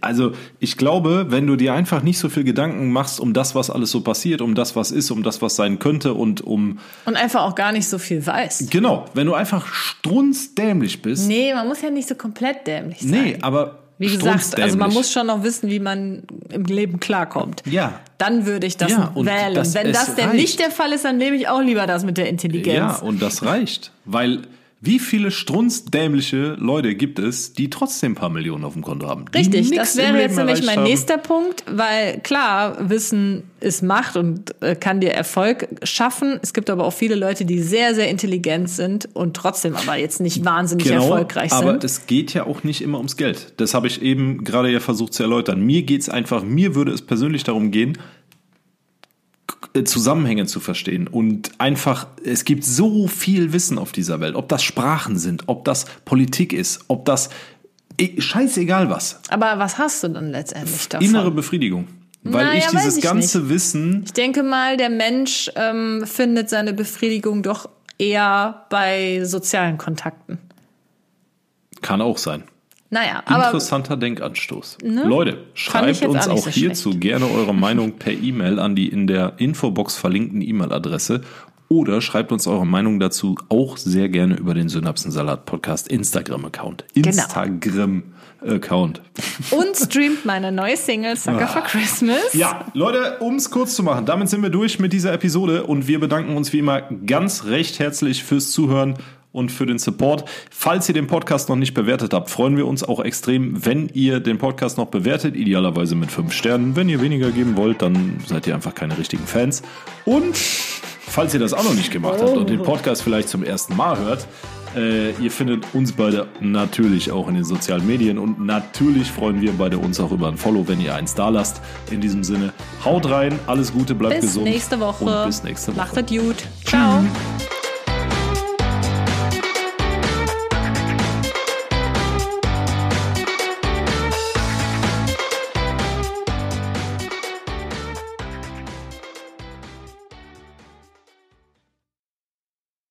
Also ich glaube, wenn du dir einfach nicht so viel Gedanken machst um das, was alles so passiert, um das, was ist, um das, was sein könnte und um Und einfach auch gar nicht so viel weiß. genau, wenn du einfach strunzdämlich bist. Nee, man muss ja nicht so komplett dämlich sein. Nee, aber Wie gesagt, also man muss schon noch wissen, wie man im Leben klarkommt. Ja. Dann würde ich das Ja, wählen. das- Wenn das denn reicht. nicht der Fall ist, dann nehme ich auch lieber das mit der Intelligenz. Ja, und das reicht, weil wie viele strunzdämliche Leute gibt es, die trotzdem ein paar Millionen auf dem Konto haben? Richtig, das wäre jetzt nämlich mein haben? nächster Punkt, weil klar, Wissen ist Macht und äh, kann dir Erfolg schaffen. Es gibt aber auch viele Leute, die sehr, sehr intelligent sind und trotzdem aber jetzt nicht wahnsinnig erfolgreich Genau, aber sind. es geht ja auch nicht immer ums Geld. Das habe ich eben gerade ja versucht zu erläutern. Mir geht's einfach, mir würde es persönlich darum gehen, Zusammenhänge zu verstehen und einfach, es gibt so viel Wissen auf dieser Welt, ob das Sprachen sind, ob das Politik ist, ob das, eh, scheißegal was, Aber was hast du dann letztendlich davon? innere Befriedigung. Weil Naja, ich dieses ich ganze Wissen, Ich denke mal, der Mensch ähm, findet seine Befriedigung doch eher bei sozialen Kontakten. kann auch sein. Naja, aber Interessanter Denkanstoß. Ne? Leute, schreibt uns auch so hierzu schlecht. gerne eure *laughs* Meinung per E-Mail an die in der Infobox verlinkten E-Mail-Adresse oder schreibt uns eure Meinung dazu auch sehr gerne über den Synapsensalat Podcast Instagram-Account. Genau. Instagram-Account. und streamt meine neue Single Sucker for Christmas. Ah. Ja, Leute, um es kurz zu machen, damit sind wir durch mit dieser Episode und wir bedanken uns wie immer ganz recht herzlich fürs Zuhören und für den Support. Falls ihr den Podcast noch nicht bewertet habt, freuen wir uns auch extrem, wenn ihr den Podcast noch bewertet, idealerweise mit fünf Sternen. Wenn ihr weniger geben wollt, dann seid ihr einfach keine richtigen Fans. Und falls ihr das auch noch nicht gemacht habt und den Podcast vielleicht zum ersten Mal hört, äh, ihr findet uns beide natürlich auch in den sozialen Medien und natürlich freuen wir beide uns auch über ein Follow, wenn ihr eins da lasst. In diesem Sinne, haut rein, alles Gute, bleibt Bis gesund. nächste Woche. Und bis nächste Woche. Macht es gut. Ciao.